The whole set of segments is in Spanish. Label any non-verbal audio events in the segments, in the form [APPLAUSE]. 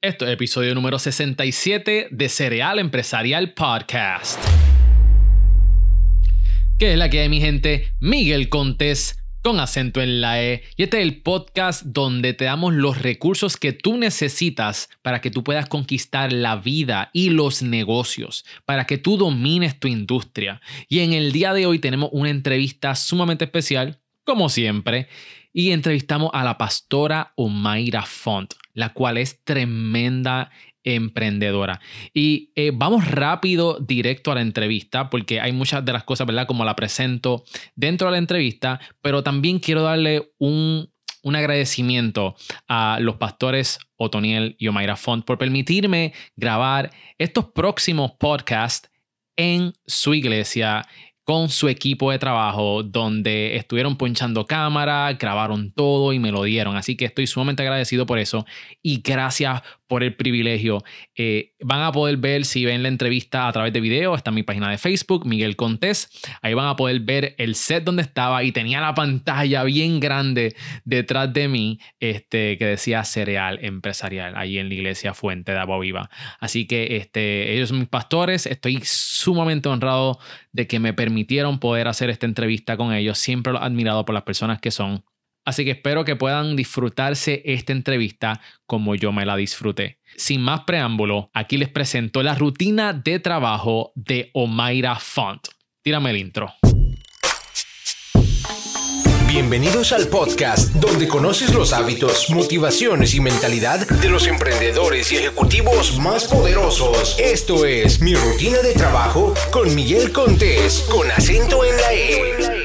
Esto es episodio número 67 de Cereal Empresarial Podcast. ¿Qué es la que hay, mi gente? Miguel Contés con acento en la E. Y este es el podcast donde te damos los recursos que tú necesitas para que tú puedas conquistar la vida y los negocios, para que tú domines tu industria. Y en el día de hoy tenemos una entrevista sumamente especial, como siempre, y entrevistamos a la pastora Omaira Font, la cual es tremenda emprendedora. Y eh, vamos rápido, directo a la entrevista, porque hay muchas de las cosas, ¿verdad? Como la presento dentro de la entrevista, pero también quiero darle un, un agradecimiento a los pastores Otoniel y Omaira Font por permitirme grabar estos próximos podcasts en su iglesia con su equipo de trabajo, donde estuvieron ponchando cámara, grabaron todo y me lo dieron. Así que estoy sumamente agradecido por eso y gracias por el privilegio. Eh, van a poder ver si ven la entrevista a través de video, está mi página de Facebook, Miguel Contés. Ahí van a poder ver el set donde estaba y tenía la pantalla bien grande detrás de mí este, que decía cereal empresarial, ahí en la iglesia Fuente de Agua Viva. Así que este, ellos son mis pastores, estoy sumamente honrado de que me permitieron poder hacer esta entrevista con ellos. Siempre lo he admirado por las personas que son Así que espero que puedan disfrutarse esta entrevista como yo me la disfruté. Sin más preámbulo, aquí les presento la rutina de trabajo de Omaira Font. Tírame el intro. Bienvenidos al podcast donde conoces los hábitos, motivaciones y mentalidad de los emprendedores y ejecutivos más poderosos. Esto es mi rutina de trabajo con Miguel Contés, con acento en la E.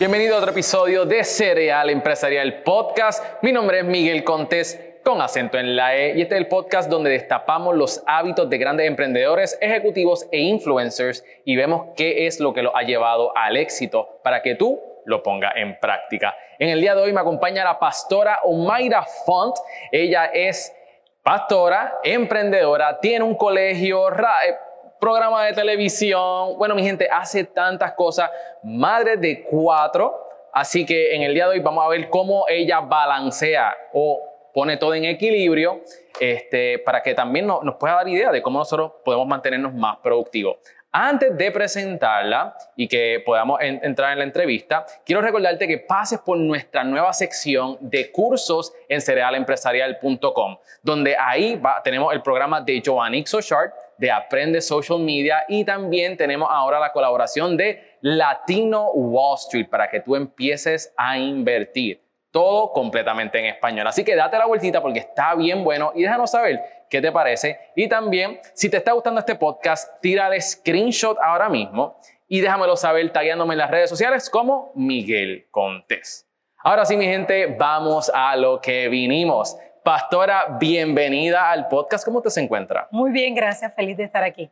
Bienvenido a otro episodio de Cereal Empresarial Podcast. Mi nombre es Miguel Contés con acento en la E y este es el podcast donde destapamos los hábitos de grandes emprendedores, ejecutivos e influencers y vemos qué es lo que los ha llevado al éxito para que tú lo pongas en práctica. En el día de hoy me acompaña la pastora Omaira Font. Ella es pastora, emprendedora, tiene un colegio, eh, programa de televisión. Bueno, mi gente, hace tantas cosas. Madre de cuatro. Así que en el día de hoy vamos a ver cómo ella balancea o pone todo en equilibrio este, para que también nos, nos pueda dar idea de cómo nosotros podemos mantenernos más productivos. Antes de presentarla y que podamos entrar en la entrevista, quiero recordarte que pases por nuestra nueva sección de cursos en cerealempresarial.com, donde ahí tenemos el programa de Joanny Sochart de Aprende Social Media y también tenemos ahora la colaboración de Latino Wall Street para que tú empieces a invertir. Todo completamente en español. Así que date la vueltita porque está bien bueno y déjanos saber qué te parece. Y también, si te está gustando este podcast, tírale screenshot ahora mismo y déjamelo saber tagueándome en las redes sociales como Miguel Contés. Ahora sí, mi gente, vamos a lo que vinimos. Pastora, bienvenida al podcast. ¿Cómo te se encuentra? Muy bien, gracias. Feliz de estar aquí.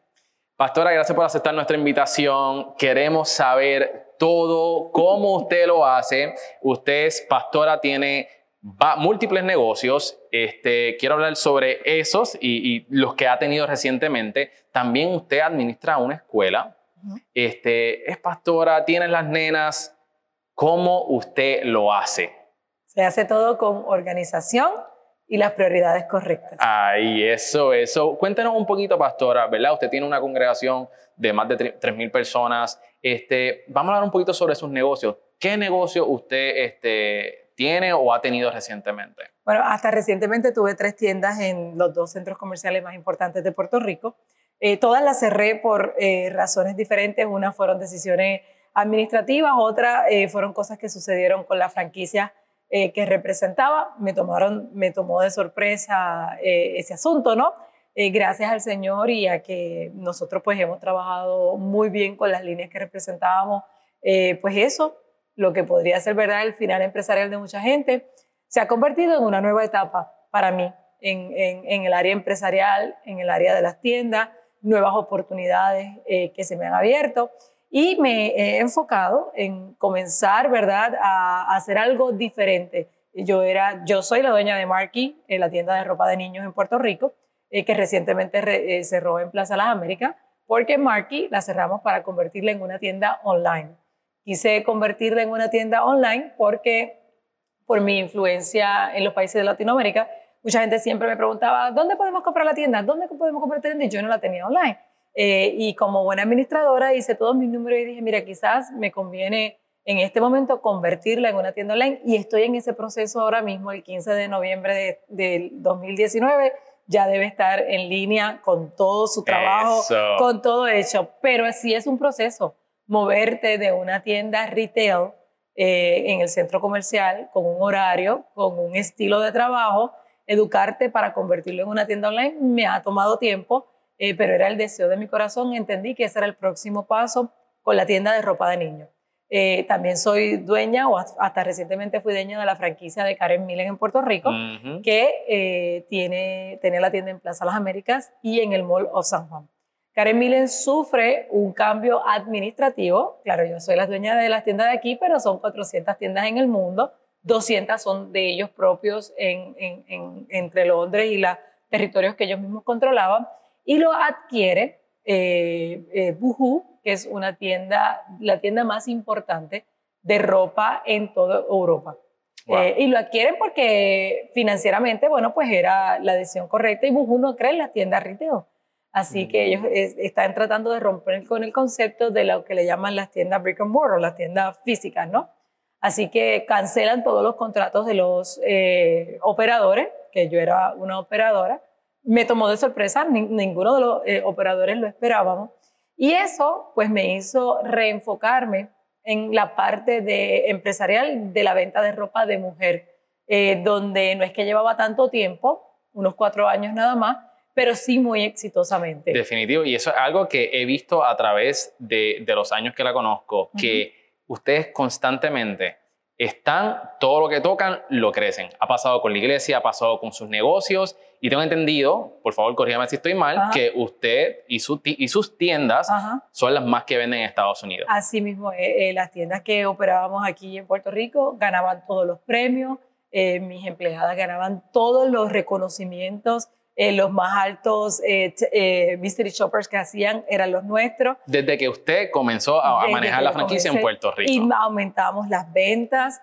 Pastora, gracias por aceptar nuestra invitación. Queremos saber todo, cómo usted lo hace. Usted es pastora, tiene múltiples negocios. Este, quiero hablar sobre esos y, los que ha tenido recientemente. También usted administra una escuela. este, es pastora, tiene las nenas. ¿Cómo usted lo hace? Se hace todo con organización y las prioridades correctas. Ay, eso, eso. Cuéntenos un poquito, pastora, ¿verdad? Usted tiene una congregación de más de 3.000 personas. Este, vamos a hablar un poquito sobre sus negocios. ¿Qué negocio usted este, tiene o ha tenido recientemente? Bueno, hasta recientemente tuve tres tiendas en los dos centros comerciales más importantes de Puerto Rico. Eh, todas las cerré por eh, razones diferentes. Unas fueron decisiones administrativas, otras eh, fueron cosas que sucedieron con la franquicia eh, que representaba. Me, tomaron, me tomó de sorpresa eh, ese asunto, ¿no? Eh, gracias al Señor y a que nosotros pues hemos trabajado muy bien con las líneas que representábamos, pues eso, lo que podría ser verdad el final empresarial de mucha gente, se ha convertido en una nueva etapa para mí en, en, en el área empresarial, en el área de las tiendas, nuevas oportunidades que se me han abierto y me he enfocado en comenzar, ¿verdad?, a, hacer algo diferente. Yo, era, yo soy la dueña de Marky, en la tienda de ropa de niños en Puerto Rico, eh, que recientemente eh, cerró en Plaza Las Américas, porque Marky la cerramos para convertirla en una tienda online. Quise convertirla en una tienda online porque por mi influencia en los países de Latinoamérica, mucha gente siempre me preguntaba, ¿dónde podemos comprar la tienda? ¿Dónde podemos comprar la tienda? Y yo no la tenía online. Eh, y como buena administradora hice todos mis números y dije, mira, quizás me conviene en este momento convertirla en una tienda online y estoy en ese proceso ahora mismo, el 15 de noviembre del de 2019 ya debe estar en línea con todo su trabajo, con todo hecho. Pero así es un proceso, moverte de una tienda retail eh, en el centro comercial con un horario, con un estilo de trabajo, educarte para convertirlo en una tienda online me ha tomado tiempo, eh, pero era el deseo de mi corazón. Entendí que ese era el próximo paso con la tienda de ropa de niño. Eh, también soy dueña, o hasta recientemente fui dueña de la franquicia de Karen Millen en Puerto Rico, que eh, tiene, tiene la tienda en Plaza Las Américas y en el Mall of San Juan. Karen Millen sufre un cambio administrativo. Claro, yo soy la dueña de las tiendas de aquí, pero son 400 tiendas en el mundo. 200 son de ellos propios en, en, entre Londres y los territorios que ellos mismos controlaban. Y lo adquiere eh, eh que es una tienda, la tienda más importante de ropa en toda Europa. Eh, y lo adquieren porque financieramente, bueno, pues era la decisión correcta y Boohoo no cree en las tiendas retail. Así que ellos están tratando de romper con el concepto de lo que le llaman las tiendas brick and mortar, las tiendas físicas, ¿no? Así que cancelan todos los contratos de los eh, operadores, que yo era una operadora. Me tomó de sorpresa, ninguno de los eh, operadores lo esperábamos. Y eso pues me hizo reenfocarme en la parte de empresarial de la venta de ropa de mujer, eh, donde no es que llevaba tanto tiempo, unos cuatro años nada más, pero sí muy exitosamente. Definitivo, y eso es algo que he visto a través de, de los años que la conozco, que ustedes constantemente están, todo lo que tocan lo crecen. Ha pasado con la iglesia, ha pasado con sus negocios y tengo entendido, por favor corrígame si estoy mal, que usted y, y sus tiendas son las más que venden en Estados Unidos. Así mismo, eh, eh, las tiendas que operábamos aquí en Puerto Rico ganaban todos los premios, eh, mis empleadas ganaban todos los reconocimientos eh, los más altos eh, eh, mystery shoppers que hacían eran los nuestros. Desde que usted comenzó a, manejar la franquicia en Puerto Rico. Y aumentamos las ventas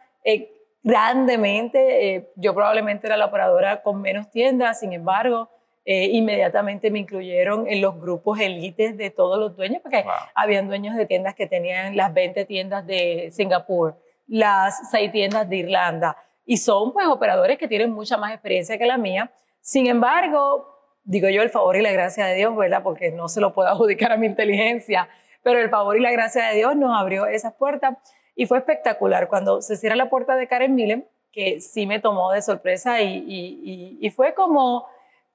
grandemente. yo probablemente era la operadora con menos tiendas, sin embargo, inmediatamente me incluyeron en los grupos élites de todos los dueños, porque habían dueños de tiendas que tenían las 20 tiendas de Singapur, las 6 tiendas de Irlanda, y son pues operadores que tienen mucha más experiencia que la mía sin embargo, digo yo el favor y la gracia de Dios, ¿verdad? Porque no se lo puedo [LAUGHS] adjudicar a mi inteligencia, pero el favor y la gracia de Dios nos abrió esas puertas y fue espectacular cuando se cierra la puerta de Karen Millen, que sí me tomó de sorpresa y, fue como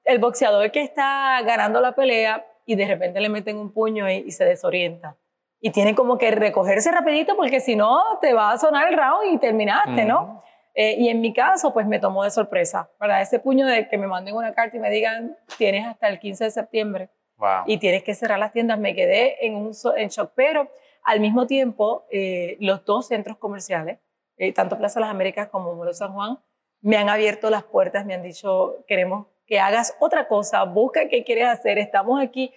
el boxeador que está ganando la pelea y de repente le meten un puño y, se desorienta. Y tiene como que recogerse rapidito porque si no te va a sonar el round y terminaste, ¿no? Eh, y en mi caso, pues me tomó de sorpresa, ¿verdad? Ese puño de que me manden una carta y me digan, tienes hasta el 15 de septiembre y tienes que cerrar las tiendas, me quedé en, un, en shock, pero al mismo tiempo, eh, los dos centros comerciales, eh, tanto Plaza Las Américas como Molo San Juan, me han abierto las puertas, me han dicho, queremos que hagas otra cosa, busca qué quieres hacer, estamos aquí.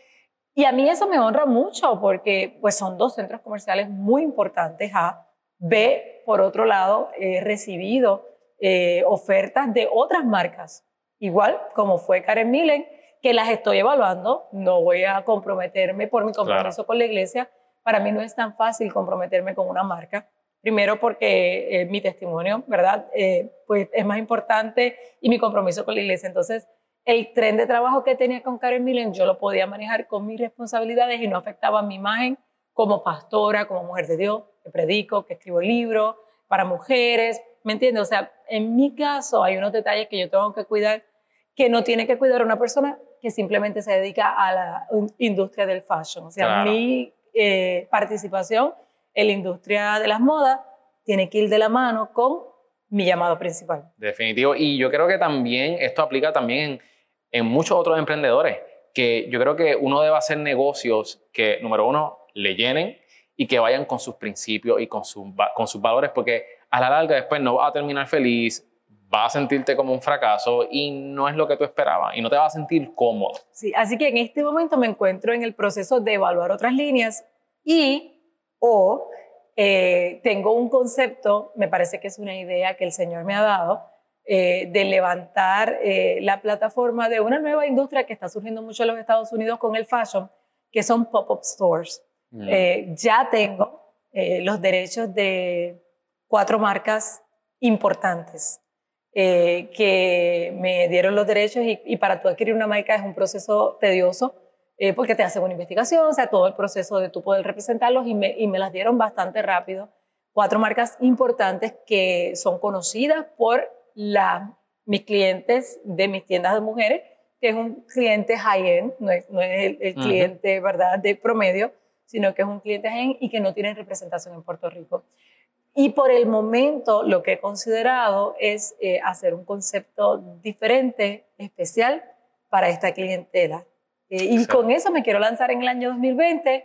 Y a mí eso me honra mucho porque pues son dos centros comerciales muy importantes, A, B, por otro lado, he recibido eh, ofertas de otras marcas, igual como fue Karen Millen, que las estoy evaluando. No voy a comprometerme por mi compromiso con la iglesia. Para mí no es tan fácil comprometerme con una marca. Primero porque eh, mi testimonio, ¿verdad? Eh, pues es más importante y mi compromiso con la iglesia. Entonces, el tren de trabajo que tenía con Karen Millen, yo lo podía manejar con mis responsabilidades y no afectaba mi imagen como pastora, como mujer de Dios, que predico, que escribo libros para mujeres, ¿me entiendes? O sea, en mi caso hay unos detalles que yo tengo que cuidar que no tiene que cuidar una persona que simplemente se dedica a la industria del fashion. O sea, mi eh, participación en la industria de las modas tiene que ir de la mano con mi llamado principal. Definitivo. Y yo creo que también esto aplica también en, en muchos otros emprendedores, que yo creo que uno debe hacer negocios que, número uno, le llenen y que vayan con sus principios y con, con sus valores, porque a la larga después no vas a terminar feliz, vas a sentirte como un fracaso y no es lo que tú esperabas y no te vas a sentir cómodo. Sí, así que en este momento me encuentro en el proceso de evaluar otras líneas y o eh, tengo un concepto, me parece que es una idea que el Señor me ha dado, eh, de levantar eh, la plataforma de una nueva industria que está surgiendo mucho en los Estados Unidos con el fashion, que son pop-up stores. Mm. ya tengo los derechos de cuatro marcas importantes que me dieron los derechos y, y, para tú adquirir una marca es un proceso tedioso porque te hacen una investigación, o sea, todo el proceso de tú poder representarlos y me, y me las dieron bastante rápido. Cuatro marcas importantes que son conocidas por la, mis clientes de mis tiendas de mujeres, que es un cliente high-end, no es, no es el, cliente ¿verdad? de promedio, sino que es un cliente high-end y que no tiene representación en Puerto Rico. Y por el momento lo que he considerado es eh, hacer un concepto diferente, especial para esta clientela. Eh, y con eso me quiero lanzar en el año 2020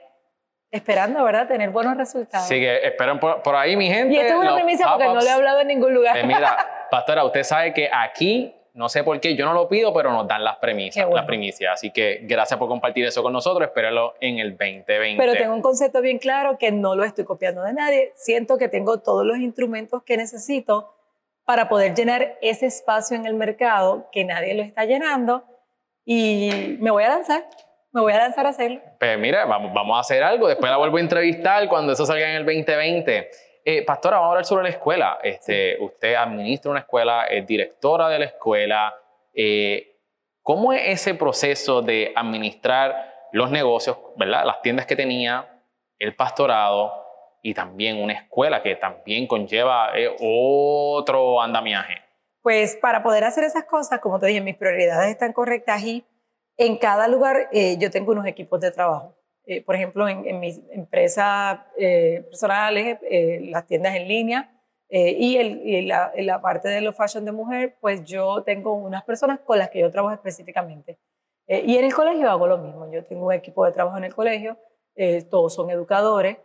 esperando, ¿verdad?, tener buenos resultados. Sí, que esperen por, ahí, mi gente. Y esto es una premisa porque no le he hablado en ningún lugar. Eh, mira, [LAUGHS] pastora, usted sabe que aquí, no sé por qué, yo no lo pido, pero nos dan las premisas, las primicias. Así que gracias por compartir eso con nosotros. Espérenlo en el 2020. Pero tengo un concepto bien claro que no lo estoy copiando de nadie. Siento que tengo todos los instrumentos que necesito para poder llenar ese espacio en el mercado que nadie lo está llenando y me voy a lanzar me voy a lanzar a hacerlo. Pues mira, vamos, vamos a hacer algo. Después la vuelvo a entrevistar cuando eso salga en el 2020. Eh, pastora, vamos a hablar sobre la escuela. Este, Usted administra una escuela, es directora de la escuela. Eh, ¿Cómo es ese proceso de administrar los negocios, ¿verdad? las tiendas que tenía, el pastorado y también una escuela que también conlleva eh, otro andamiaje? Pues para poder hacer esas cosas, como te dije, mis prioridades están correctas y en cada lugar eh, yo tengo unos equipos de trabajo. Eh, por ejemplo, en, en mis empresas eh, personales, las tiendas en línea y, el, la, la, parte de los fashion de mujer, pues yo tengo unas personas con las que yo trabajo específicamente. y en el colegio hago lo mismo. Yo tengo un equipo de trabajo en el colegio, todos son educadores.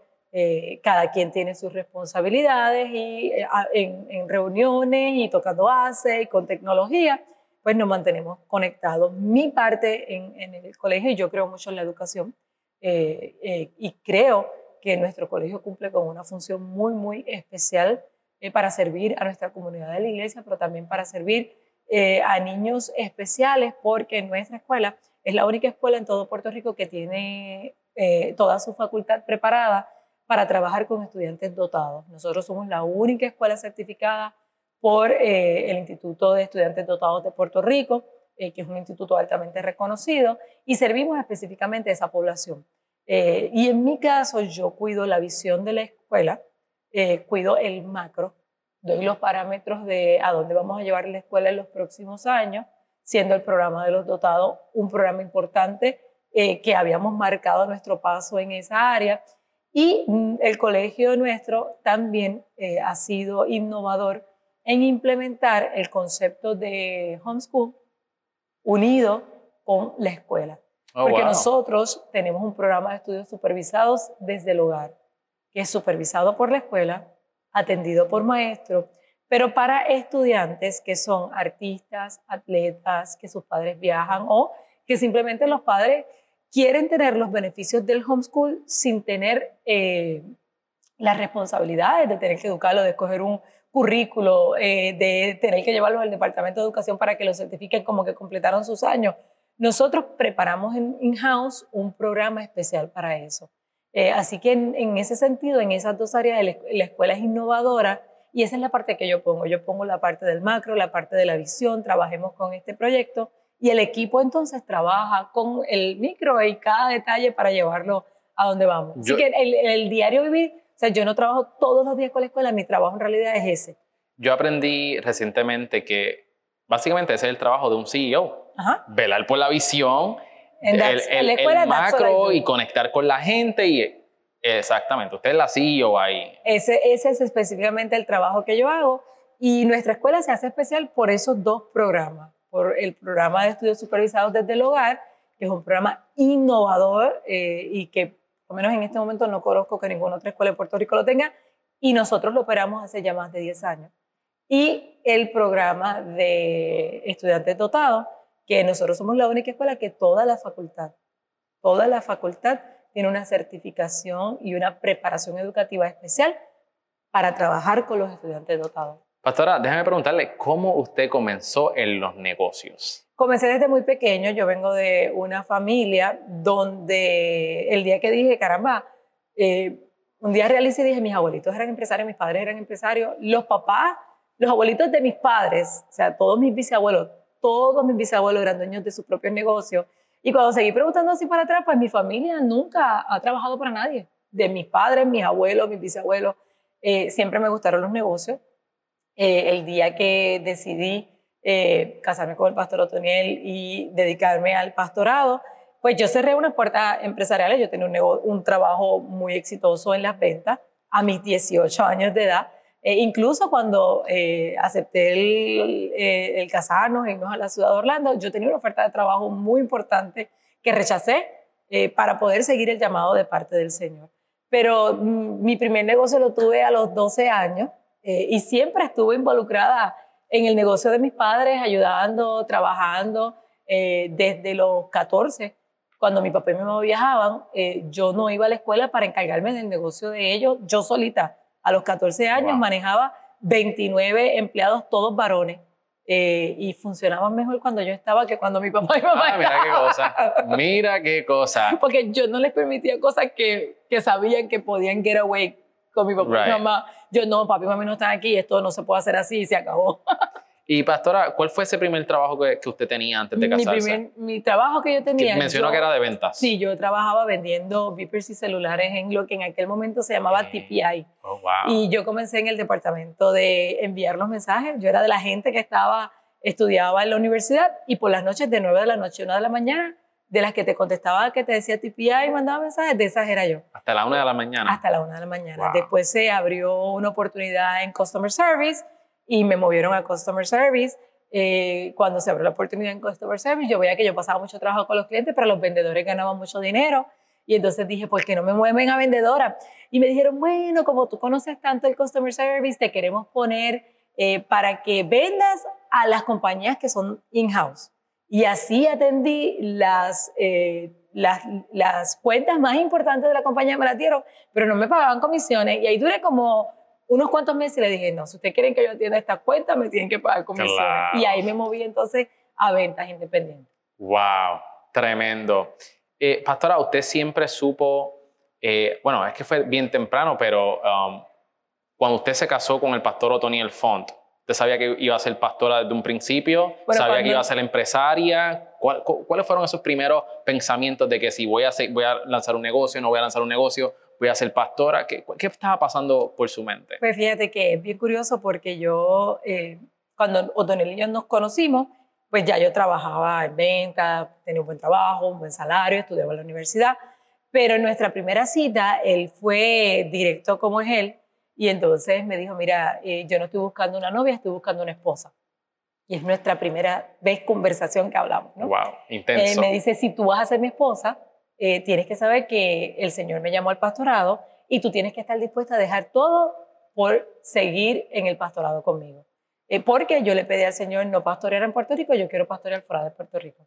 cada quien tiene sus responsabilidades y en, en, reuniones y tocando base y con tecnología, pues nos mantenemos conectados. Mi parte en, el colegio, y yo creo mucho en la educación, eh, eh, y creo que nuestro colegio cumple con una función muy, muy especial eh, para servir a nuestra comunidad de la iglesia, pero también para servir a niños especiales, porque nuestra escuela es la única escuela en todo Puerto Rico que tiene toda su facultad preparada para trabajar con estudiantes dotados. Nosotros somos la única escuela certificada por eh, el Instituto de Estudiantes Dotados de Puerto Rico, eh, que es un instituto altamente reconocido, y servimos específicamente a esa población. Eh, y en mi caso, yo cuido la visión de la escuela, cuido el macro, doy los parámetros de a dónde vamos a llevar la escuela en los próximos años, siendo el programa de los dotados un programa importante que habíamos marcado nuestro paso en esa área. Y mm, el colegio nuestro también ha sido innovador en implementar el concepto de homeschool unido con la escuela. Oh, Porque nosotros tenemos un programa de estudios supervisados desde el hogar, que es supervisado por la escuela, atendido por maestros, pero para estudiantes que son artistas, atletas, que sus padres viajan o que simplemente los padres quieren tener los beneficios del homeschool sin tener eh, las responsabilidades de tener que educarlo, de escoger un, currículo, eh, de tener que llevarlos al Departamento de Educación para que los certifiquen como que completaron sus años. Nosotros preparamos en in-house un programa especial para eso. Eh, así que en, ese sentido, en esas dos áreas, la escuela es innovadora y esa es la parte que yo pongo. Yo pongo la parte del macro, la parte de la visión, trabajemos con este proyecto y el equipo entonces trabaja con el micro y cada detalle para llevarlo a donde vamos. Así que el, el diario vivir o sea, yo no trabajo todos los días con la escuela, mi trabajo en realidad es ese. Yo aprendí recientemente que básicamente ese es el trabajo de un CEO. Velar por la visión, el, el, macro y conectar con la gente y exactamente, usted es la CEO ahí. Ese, ese es específicamente el trabajo que yo hago y nuestra escuela se hace especial por esos dos programas, por el programa de estudios supervisados desde el hogar, que es un programa innovador eh, y que por lo menos en este momento no conozco que ninguna otra escuela de Puerto Rico lo tenga, y nosotros lo operamos hace ya más de 10 años. Y el programa de estudiantes dotados, que nosotros somos la única escuela que toda la facultad, toda la facultad tiene una certificación y una preparación educativa especial para trabajar con los estudiantes dotados. Pastora, déjame preguntarle, ¿cómo usted comenzó en los negocios? Comencé desde muy pequeño, yo vengo de una familia donde el día que dije, caramba, eh, un día realicé y dije, mis abuelitos eran empresarios, mis padres eran empresarios, los papás, los abuelitos de mis padres, o sea, todos mis bisabuelos, todos mis bisabuelos eran dueños de sus propios negocios. Y cuando seguí preguntando así para atrás, pues mi familia nunca ha trabajado para nadie. De mis padres, mis abuelos, mis bisabuelos, eh, siempre me gustaron los negocios. Eh, el día que decidí eh, casarme con el pastor Otoniel y dedicarme al pastorado, pues yo cerré unas puertas empresariales. Yo tenía un, un trabajo muy exitoso en las ventas a mis 18 años de edad. Eh, incluso cuando eh, acepté el, eh, el, casarnos e irnos a la ciudad de Orlando, yo tenía una oferta de trabajo muy importante que rechacé para poder seguir el llamado de parte del Señor. Pero mm, mi primer negocio lo tuve a los 12 años y siempre estuve involucrada en el negocio de mis padres, ayudando, trabajando desde los 14 cuando mi papá y mi mamá viajaban, yo no iba a la escuela para encargarme del negocio de ellos, yo solita a los 14 años manejaba 29 empleados, todos varones. Eh, y funcionaban mejor cuando yo estaba que cuando mi papá y mamá ah, Mira qué cosa, [LAUGHS] mira qué cosa. Porque yo no les permitía cosas que, que sabían que podían get away con mi papá y mamá. Yo no, papi y mamá no están aquí, esto no se puede hacer así y se acabó. [LAUGHS] Y pastora, ¿cuál fue ese primer trabajo que, que usted tenía antes de casarse? Mi, primer, mi trabajo que yo tenía... mencionó que era de ventas. Sí, yo trabajaba vendiendo beepers y celulares en lo que en aquel momento se llamaba TPI. Oh, wow. Y yo comencé en el departamento de enviar los mensajes. Yo era de la gente que estaba, estudiaba en la universidad y por las noches de 9 de la noche a 1 de la mañana, de las que te contestaba, que te decía TPI y mandaba mensajes, de esas era yo. Hasta la 1 de la mañana. Hasta la 1 de la mañana. Después se abrió una oportunidad en Customer Service y me movieron a Customer Service eh, cuando se abrió la oportunidad en Customer Service, yo veía que yo pasaba mucho trabajo con los clientes, pero los vendedores ganaban mucho dinero. Y entonces dije, ¿por qué no me mueven a vendedora? Y me dijeron, bueno, como tú conoces tanto el Customer Service, te queremos poner eh, para que vendas a las compañías que son in-house. Y así atendí las, eh, las, las, cuentas más importantes de la compañía, me las dieron, pero no me pagaban comisiones. Y ahí duré como unos cuantos meses le dije, no, si ustedes quieren que yo atienda esta cuenta, me tienen que pagar comisiones. Y ahí me moví entonces a ventas independientes. ¡Wow! Tremendo. Eh, pastora, usted siempre supo, eh, bueno, es que fue bien temprano, pero um, cuando usted se casó con el pastor Otoniel Font, ¿usted sabía que iba a ser pastora desde un principio? ¿Sabía que iba a ser empresaria? ¿Cuáles fueron esos primeros pensamientos de que si voy a, voy a lanzar un negocio, no voy a lanzar un negocio? Voy a ser pastora. ¿Qué, qué estaba pasando por su mente? Pues fíjate que es bien curioso porque yo, eh, cuando O'Donnell y yo nos conocimos, pues ya yo trabajaba en venta, tenía un buen trabajo, un buen salario, estudiaba en la universidad, pero en nuestra primera cita él fue directo como es él y entonces me dijo, mira, eh, yo no estoy buscando una novia, estoy buscando una esposa. Y es nuestra primera vez conversación que hablamos, ¿no? Wow, intenso. Él me dice, si tú vas a ser mi esposa, eh, tienes que saber que el Señor me llamó al pastorado y tú tienes que estar dispuesta a dejar todo por seguir en el pastorado conmigo. Eh, porque yo le pedí al Señor no pastorear en Puerto Rico, yo quiero pastorear fuera de Puerto Rico.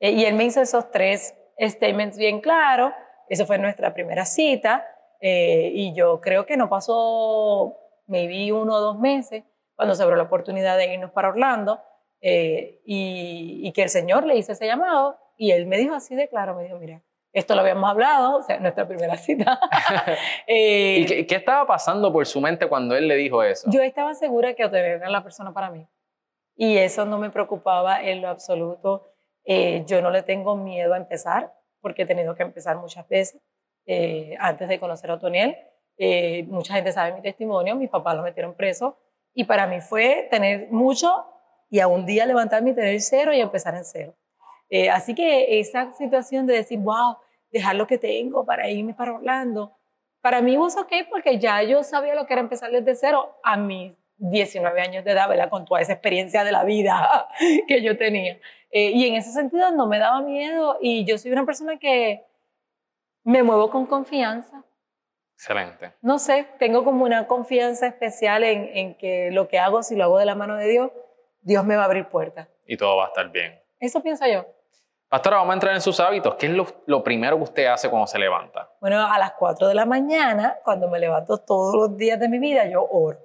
Eh, y él me hizo esos tres statements bien claros. Eso fue nuestra primera cita. y yo creo que no pasó, vi uno o dos meses cuando se abrió la oportunidad de irnos para Orlando y, y, que el Señor le hizo ese llamado. Y él me dijo así de claro, me dijo, mira, esto lo habíamos hablado, o sea, nuestra primera cita. [LAUGHS] [LAUGHS] ¿Y qué, qué, estaba pasando por su mente cuando él le dijo eso? Yo estaba segura que Otero era la persona para mí. Y eso no me preocupaba en lo absoluto. Eh, yo no le tengo miedo a empezar, porque he tenido que empezar muchas veces. Eh, antes de conocer a Otoniel, eh, mucha gente sabe mi testimonio, mis papás lo metieron preso. Y para mí fue tener mucho y a un día levantarme y tener cero y empezar en cero. Eh, así que esa situación de decir, wow, dejar lo que tengo para irme para Orlando, para mí fue ok porque ya yo sabía lo que era empezar desde cero a mis 19 años de edad, ¿verdad? Con toda esa experiencia de la vida [LAUGHS] que yo tenía. Eh, y en ese sentido no me daba miedo y yo soy una persona que me muevo con confianza. Excelente. No sé, tengo como una confianza especial en, en que lo que hago, si lo hago de la mano de Dios, Dios me va a abrir puertas. Y todo va a estar bien. Eso pienso yo. Pastora, vamos a entrar en sus hábitos. ¿Qué es lo, lo, primero que usted hace cuando se levanta? Bueno, a las 4 de la mañana, cuando me levanto todos los días de mi vida, yo oro.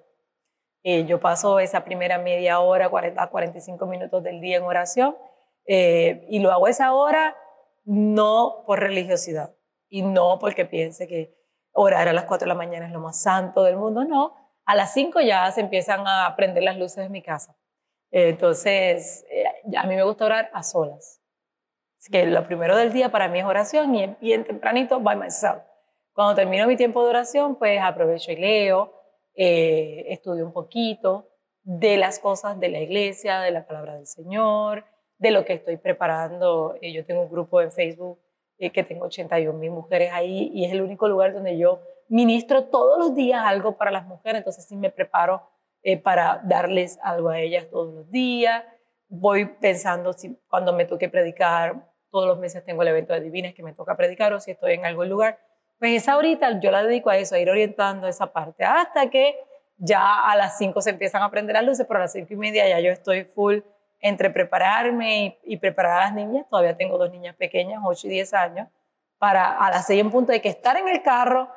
Eh, yo paso esa primera media hora, 40 45 minutos del día en oración eh, y lo hago esa hora no por religiosidad y no porque piense que orar a las 4 de la mañana es lo más santo del mundo, no. A las 5 ya se empiezan a prender las luces de mi casa. entonces, eh, a mí me gusta orar a solas que lo primero del día para mí es oración y bien tempranito by myself. Cuando termino mi tiempo de oración, pues aprovecho y leo, eh, estudio un poquito de las cosas de la iglesia, de la palabra del Señor, de lo que estoy preparando. Eh, yo tengo un grupo en Facebook eh, que tengo 81 mil mujeres ahí y es el único lugar donde yo ministro todos los días algo para las mujeres, entonces sí me preparo para darles algo a ellas todos los días. Voy pensando si cuando me toque predicar todos los meses tengo el evento de Divinas que me toca predicar o si estoy en algún lugar, pues esa horita yo la dedico a eso, a ir orientando esa parte, hasta que ya a las 5 se empiezan a prender las luces, pero a las 5 y media ya yo estoy full entre prepararme y, preparar a las niñas, todavía tengo dos niñas pequeñas, 8 y 10 años, para a las 6 en punto hay que estar en el carro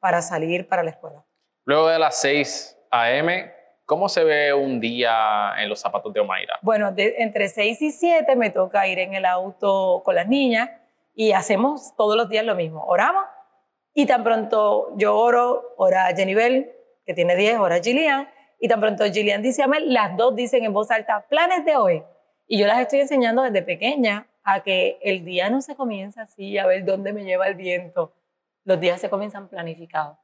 para salir para la escuela. Luego de las 6 a.m., ¿Cómo se ve un día en los zapatos de Omaira? Bueno, entre 6 y 7 me toca ir en el auto con las niñas y hacemos todos los días lo mismo. Oramos y tan pronto yo oro, ora Jennifer, que tiene 10, ora Gillian, y tan pronto Gillian dice amén, las dos dicen en voz alta, planes de hoy. Y yo las estoy enseñando desde pequeña a que el día no se comienza así, a ver dónde me lleva el viento. Los días se comienzan planificados.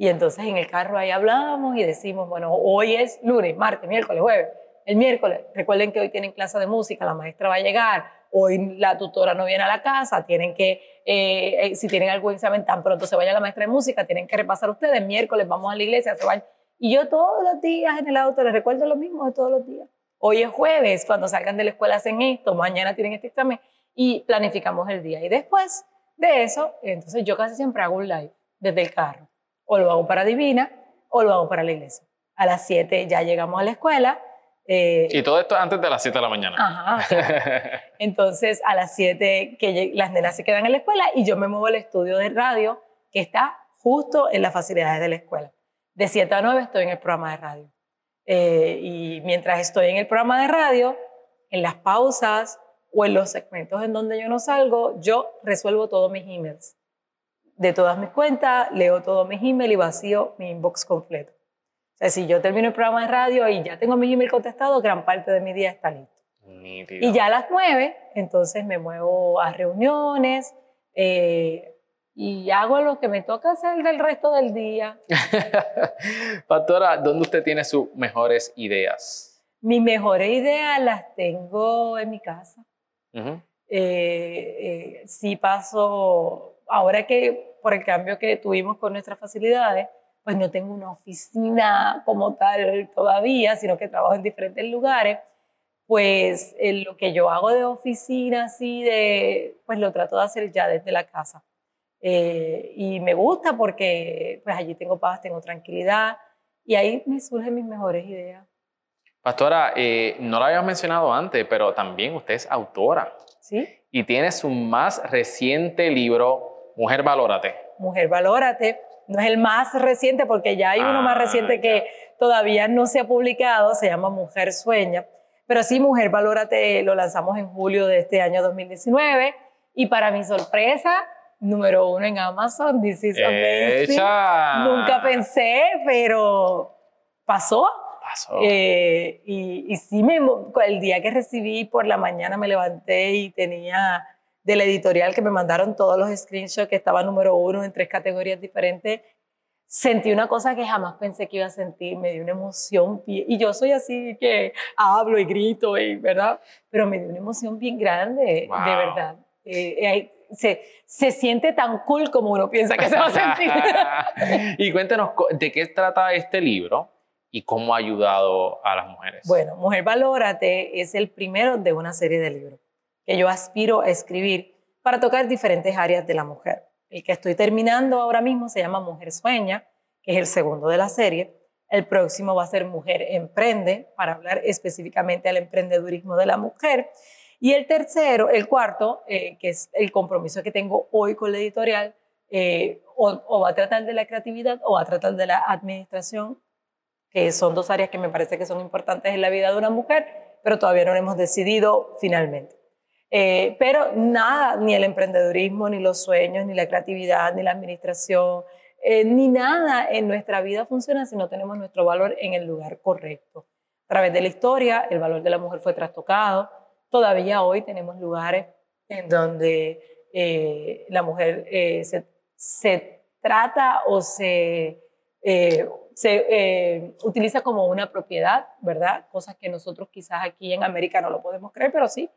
Y entonces en el carro ahí hablamos y decimos, bueno, hoy es lunes, martes, miércoles, jueves. El miércoles, recuerden que hoy tienen clase de música, la maestra va a llegar, hoy la tutora no viene a la casa, tienen que, eh, eh, si tienen algún examen tan pronto se vaya la maestra de música, tienen que repasar ustedes, miércoles vamos a la iglesia, se van. Y yo todos los días en el auto les recuerdo lo mismo de todos los días. Hoy es jueves, cuando salgan de la escuela hacen esto, mañana tienen este examen y planificamos el día. Y después de eso, entonces yo casi siempre hago un live desde el carro o lo hago para Divina o lo hago para la iglesia. A las 7 ya llegamos a la escuela. Eh, y todo esto antes de las 7 de la mañana. Ajá. [LAUGHS] Entonces, a las 7 que las nenas se quedan en la escuela y yo me muevo al estudio de radio que está justo en las facilidades de la escuela. De 7 a 9 estoy en el programa de radio. Eh, y mientras estoy en el programa de radio, en las pausas o en los segmentos en donde yo no salgo, yo resuelvo todos mis emails de todas mis cuentas, leo todos mis emails y vacío mi inbox completo. O sea, si yo termino el programa de radio y ya tengo mi email contestado, gran parte de mi día está listo. Y ya a las nueve, entonces me muevo a reuniones eh, y hago lo que me toca hacer del resto del día. [LAUGHS] Pastora, ¿dónde usted tiene sus mejores ideas? Mis mejores ideas las tengo en mi casa. Uh sí paso, ahora que por el cambio que tuvimos con nuestras facilidades, pues no tengo una oficina como tal todavía, sino que trabajo en diferentes lugares, pues lo que yo hago de oficina, así de, pues lo trato de hacer ya desde la casa. Eh, y me gusta porque pues allí tengo paz, tengo tranquilidad y ahí me surgen mis mejores ideas. Pastora, eh, no lo habías mencionado antes, pero también usted es autora. Sí. Y tiene su más reciente libro, Mujer Valórate. Mujer Valórate. No es el más reciente porque ya hay uno más ah, reciente que todavía no se ha publicado, se llama Mujer Sueña. Pero sí, Mujer Valórate lo lanzamos en julio de este año 2019 y para mi sorpresa, número uno en Amazon, This is Nunca pensé, pero pasó. Pasó. Eh, y, y sí, me, el día que recibí por la mañana me levanté y tenía de la editorial que me mandaron todos los screenshots que estaba número uno en tres categorías diferentes, sentí una cosa que jamás pensé que iba a sentir, me dio una emoción, y yo soy así que hablo y grito, y, ¿verdad? Pero me dio una emoción bien grande, de verdad. Eh, eh, se, se, siente tan cool como uno piensa que se va a sentir. [LAUGHS] y cuéntenos, ¿de qué trata este libro? y cómo ha ayudado a las mujeres. Bueno, Mujer Valórate es el primero de una serie de libros que yo aspiro a escribir para tocar diferentes áreas de la mujer. El que estoy terminando ahora mismo se llama Mujer Sueña, que es el segundo de la serie. El próximo va a ser Mujer Emprende, para hablar específicamente del emprendedurismo de la mujer. Y el tercero, el cuarto, eh, que es el compromiso que tengo hoy con la editorial, eh, o, va a tratar de la creatividad o va a tratar de la administración, que son dos áreas que me parece que son importantes en la vida de una mujer, pero todavía no lo hemos decidido finalmente. Eh, pero nada, ni el emprendedurismo, ni los sueños, ni la creatividad, ni la administración, eh, ni nada en nuestra vida funciona si no tenemos nuestro valor en el lugar correcto. A través de la historia, el valor de la mujer fue trastocado. Todavía hoy tenemos lugares en donde eh, la mujer se, se, trata o se, se utiliza como una propiedad, ¿verdad? Cosas que nosotros quizás aquí en América no lo podemos creer, pero sí,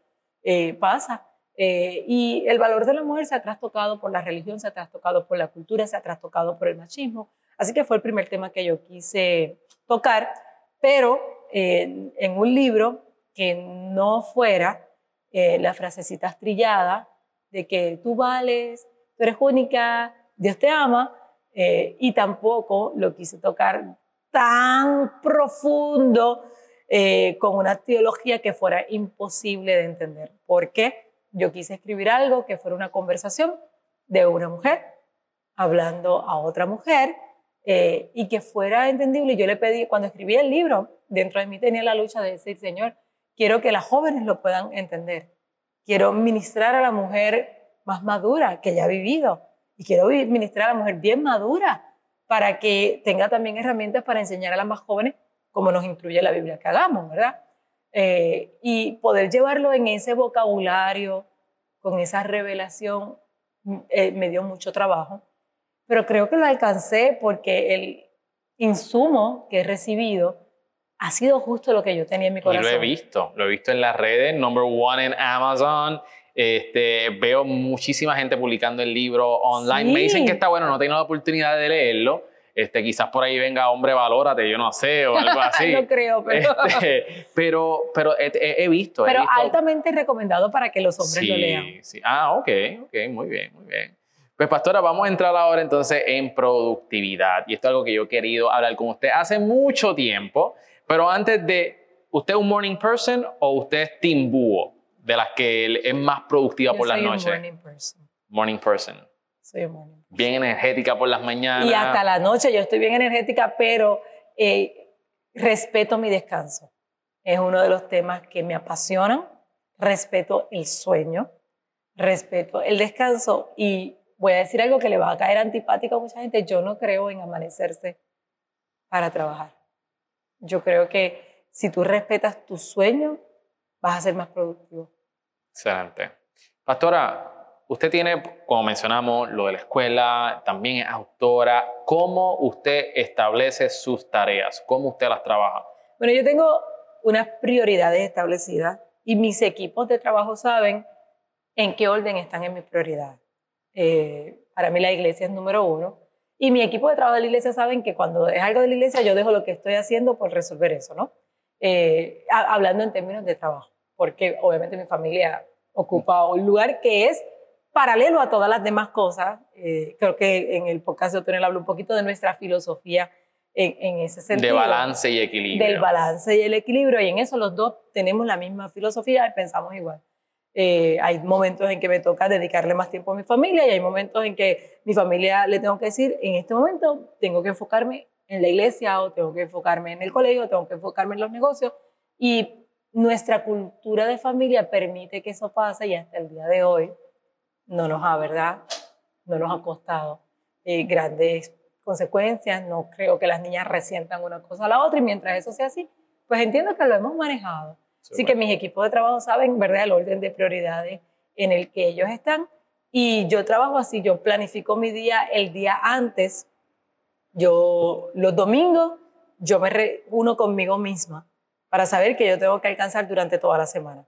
eh, pasa. Eh, y el valor de la mujer se ha trastocado por la religión, se ha trastocado por la cultura, se ha trastocado por el machismo. Así que fue el primer tema que yo quise tocar, pero eh, en un libro que no fuera la frasecita estrillada de que tú vales, tú eres única, Dios te ama, y tampoco lo quise tocar tan profundo eh, con una teología que fuera imposible de entender. ¿Por qué? Yo quise escribir algo que fuera una conversación de una mujer hablando a otra mujer eh, y que fuera entendible. Yo le pedí, cuando escribí el libro, dentro de mí tenía la lucha de decir, Señor, quiero que las jóvenes lo puedan entender. Quiero ministrar a la mujer más madura que ya ha vivido y quiero ministrar a la mujer bien madura para que tenga también herramientas para enseñar a las más jóvenes como nos instruye la Biblia que hagamos, ¿verdad? Eh, y poder llevarlo en ese vocabulario, con esa revelación, mm, eh, me dio mucho trabajo, pero creo que lo alcancé porque el insumo que he recibido ha sido justo lo que yo tenía en mi corazón. Y lo he visto, lo he visto en las redes, number one en Amazon. Este, veo muchísima gente publicando el libro online. Me dicen que está bueno, no tengo la oportunidad de leerlo este, quizás por ahí venga hombre, valórate, yo no sé, o algo [LAUGHS] así. no creo, pero... Este, pero, pero he, visto. Pero altamente recomendado para que los hombres lo lean. Sí. Ah, ok, ok, muy bien, muy bien. Pues pastora, vamos a entrar ahora entonces en productividad. Y esto es algo que yo he querido hablar con usted hace mucho tiempo. Pero antes de, ¿usted es un morning person o usted es team búho? De las que es más productiva por las noches. morning person. Morning person. Soy un morning bien energética por las mañanas. Y hasta la noche yo estoy bien energética, pero eh, respeto mi descanso. Es uno de los temas que me apasionan. Respeto el sueño, respeto el descanso y voy a decir algo que le va a caer antipático a mucha gente. Yo no creo en amanecerse para trabajar. Yo creo que si tú respetas tu sueño, vas a ser más productivo. Excelente. Pastora, Usted tiene, como mencionamos, lo de la escuela, también es autora. ¿Cómo usted establece sus tareas? ¿Cómo usted las trabaja? Bueno, yo tengo unas prioridades establecidas y mis equipos de trabajo saben en qué orden están en mis prioridades. Eh, para mí la iglesia es número uno y mi equipo de trabajo de la iglesia saben que cuando es algo de la iglesia yo dejo lo que estoy haciendo por resolver eso, ¿no? Eh, hablando en términos de trabajo, porque obviamente mi familia ocupa un lugar que es paralelo a todas las demás cosas. Eh, creo que en el podcast de Otonel hablo un poquito de nuestra filosofía en, ese sentido. De balance y equilibrio. Del balance y el equilibrio. Y en eso los dos tenemos la misma filosofía y pensamos igual. Eh, hay momentos en que me toca dedicarle más tiempo a mi familia y hay momentos en que mi familia le tengo que decir, en este momento tengo que enfocarme en la iglesia o tengo que enfocarme en el colegio, tengo que enfocarme en los negocios. Y nuestra cultura de familia permite que eso pase y hasta el día de hoy no nos ha, ¿verdad? No nos ha costado eh, grandes consecuencias, no creo que las niñas resientan una cosa a la otra y mientras eso sea así, pues entiendo que lo hemos manejado. Así que mis equipos de trabajo saben, ¿verdad?, el orden de prioridades en el que ellos están y yo trabajo así, yo planifico mi día el día antes, yo los domingos yo me reúno conmigo misma para saber que yo tengo que alcanzar durante toda la semana.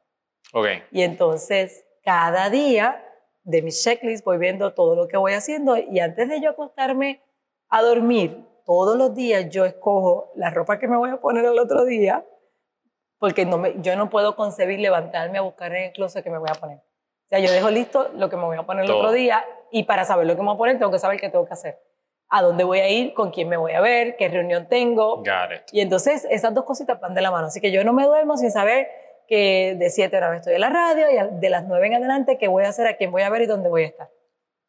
Okay. Y entonces cada día de mi checklist, voy viendo todo lo que voy haciendo y antes de yo acostarme a dormir, todos los días yo escojo la ropa que me voy a poner el otro día, porque no me, yo no puedo concebir levantarme a buscar en el closet que me voy a poner. O sea, yo dejo listo lo que me voy a poner el otro día y para saber lo que me voy a poner tengo que saber qué tengo que hacer. A dónde voy a ir, con quién me voy a ver, qué reunión tengo. Y entonces esas dos cositas van de la mano. Así que yo no me duermo sin saber que de 7 a 9 estoy en la radio y de las 9 en adelante qué voy a hacer, a quién voy a ver y dónde voy a estar.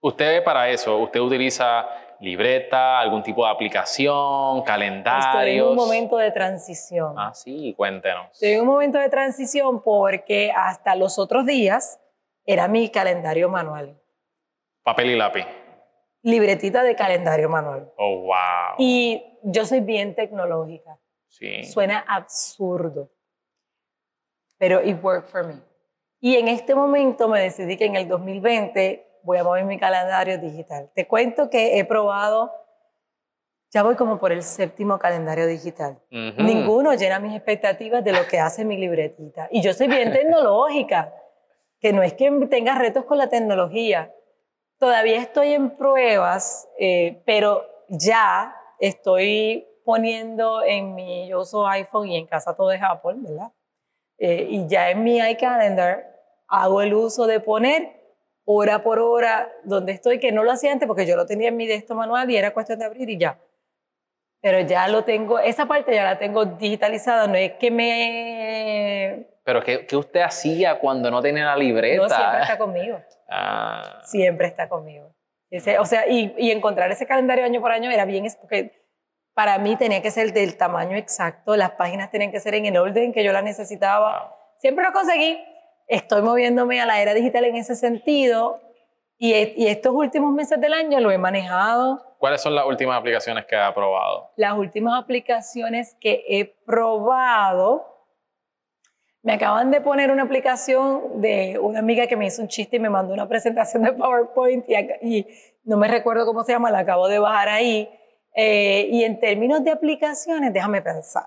Usted para eso, usted utiliza libreta, algún tipo de aplicación, calendario. Estoy en un momento de transición. Ah, sí, cuéntenos. Estoy en un momento de transición porque hasta los otros días era mi calendario manual. Papel y lápiz. Libretita de calendario manual. Oh, wow. Y yo soy bien tecnológica. Sí. Suena absurdo, pero it worked for me. Y en este momento me decidí que en el 2020 voy a mover mi calendario digital. Te cuento que he probado, ya voy como por el séptimo calendario digital. Ninguno llena mis expectativas de lo que hace mi libretita. Y yo soy bien [LAUGHS] tecnológica, que no es que tenga retos con la tecnología. Todavía estoy en pruebas, eh, pero ya estoy poniendo en mi, yo uso iPhone y en casa todo es Apple, ¿verdad? Eh, y ya en mi iCalendar hago el uso de poner hora por hora donde estoy, que no lo hacía antes porque yo lo tenía en mi texto manual y era cuestión de abrir y ya. Pero ya lo tengo, esa parte ya la tengo digitalizada, no es que me... Pero ¿qué, qué usted hacía cuando no tenía la libreta? No, siempre está conmigo. [LAUGHS] Ah. Siempre está conmigo. o sea, y, y, encontrar ese calendario año por año era bien, porque para mí tenía que ser del tamaño exacto, las páginas tenían que ser en el orden que yo las necesitaba. Siempre lo conseguí, estoy moviéndome a la era digital en ese sentido y, y, estos últimos meses del año lo he manejado. ¿Cuáles son las últimas aplicaciones que ha probado? Las últimas aplicaciones que he probado, me acaban de poner una aplicación de una amiga que me hizo un chiste y me mandó una presentación de PowerPoint y, y no me recuerdo cómo se llama, la acabo de bajar ahí. Eh, y en términos de aplicaciones, déjame pensar.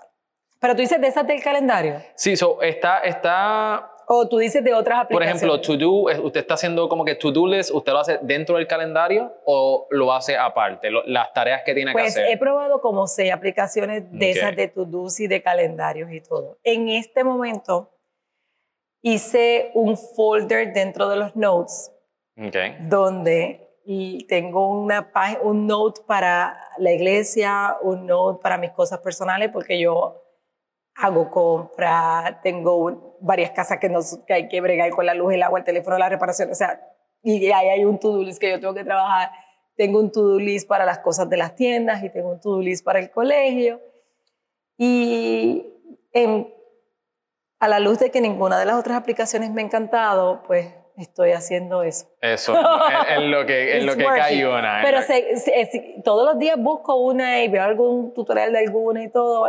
Pero tú dices de esas del calendario. Sí, so, está, está o tú dices de otras aplicaciones. Por ejemplo, To Do, usted está haciendo como que To Do List, ¿usted lo hace dentro del calendario o lo hace aparte? las tareas que tiene que pues hacer. Pues he probado como seis aplicaciones de esas de To Do y de calendarios y todo. En este momento hice un folder dentro de los notes okay. donde tengo una un note para la iglesia, un note para mis cosas personales, porque yo hago compra, tengo varias casas que, nos, que hay que bregar con la luz, el agua, el teléfono, la reparación, o sea, y ahí hay un to-do list que yo tengo que trabajar. Tengo un to-do list para las cosas de las tiendas y tengo un to-do list para el colegio. Y a la luz de que ninguna de las otras aplicaciones me ha encantado, pues estoy haciendo eso. Eso, [LAUGHS] es lo que, en lo que cae una. Pero todos los días busco una y veo algún tutorial de alguna y todo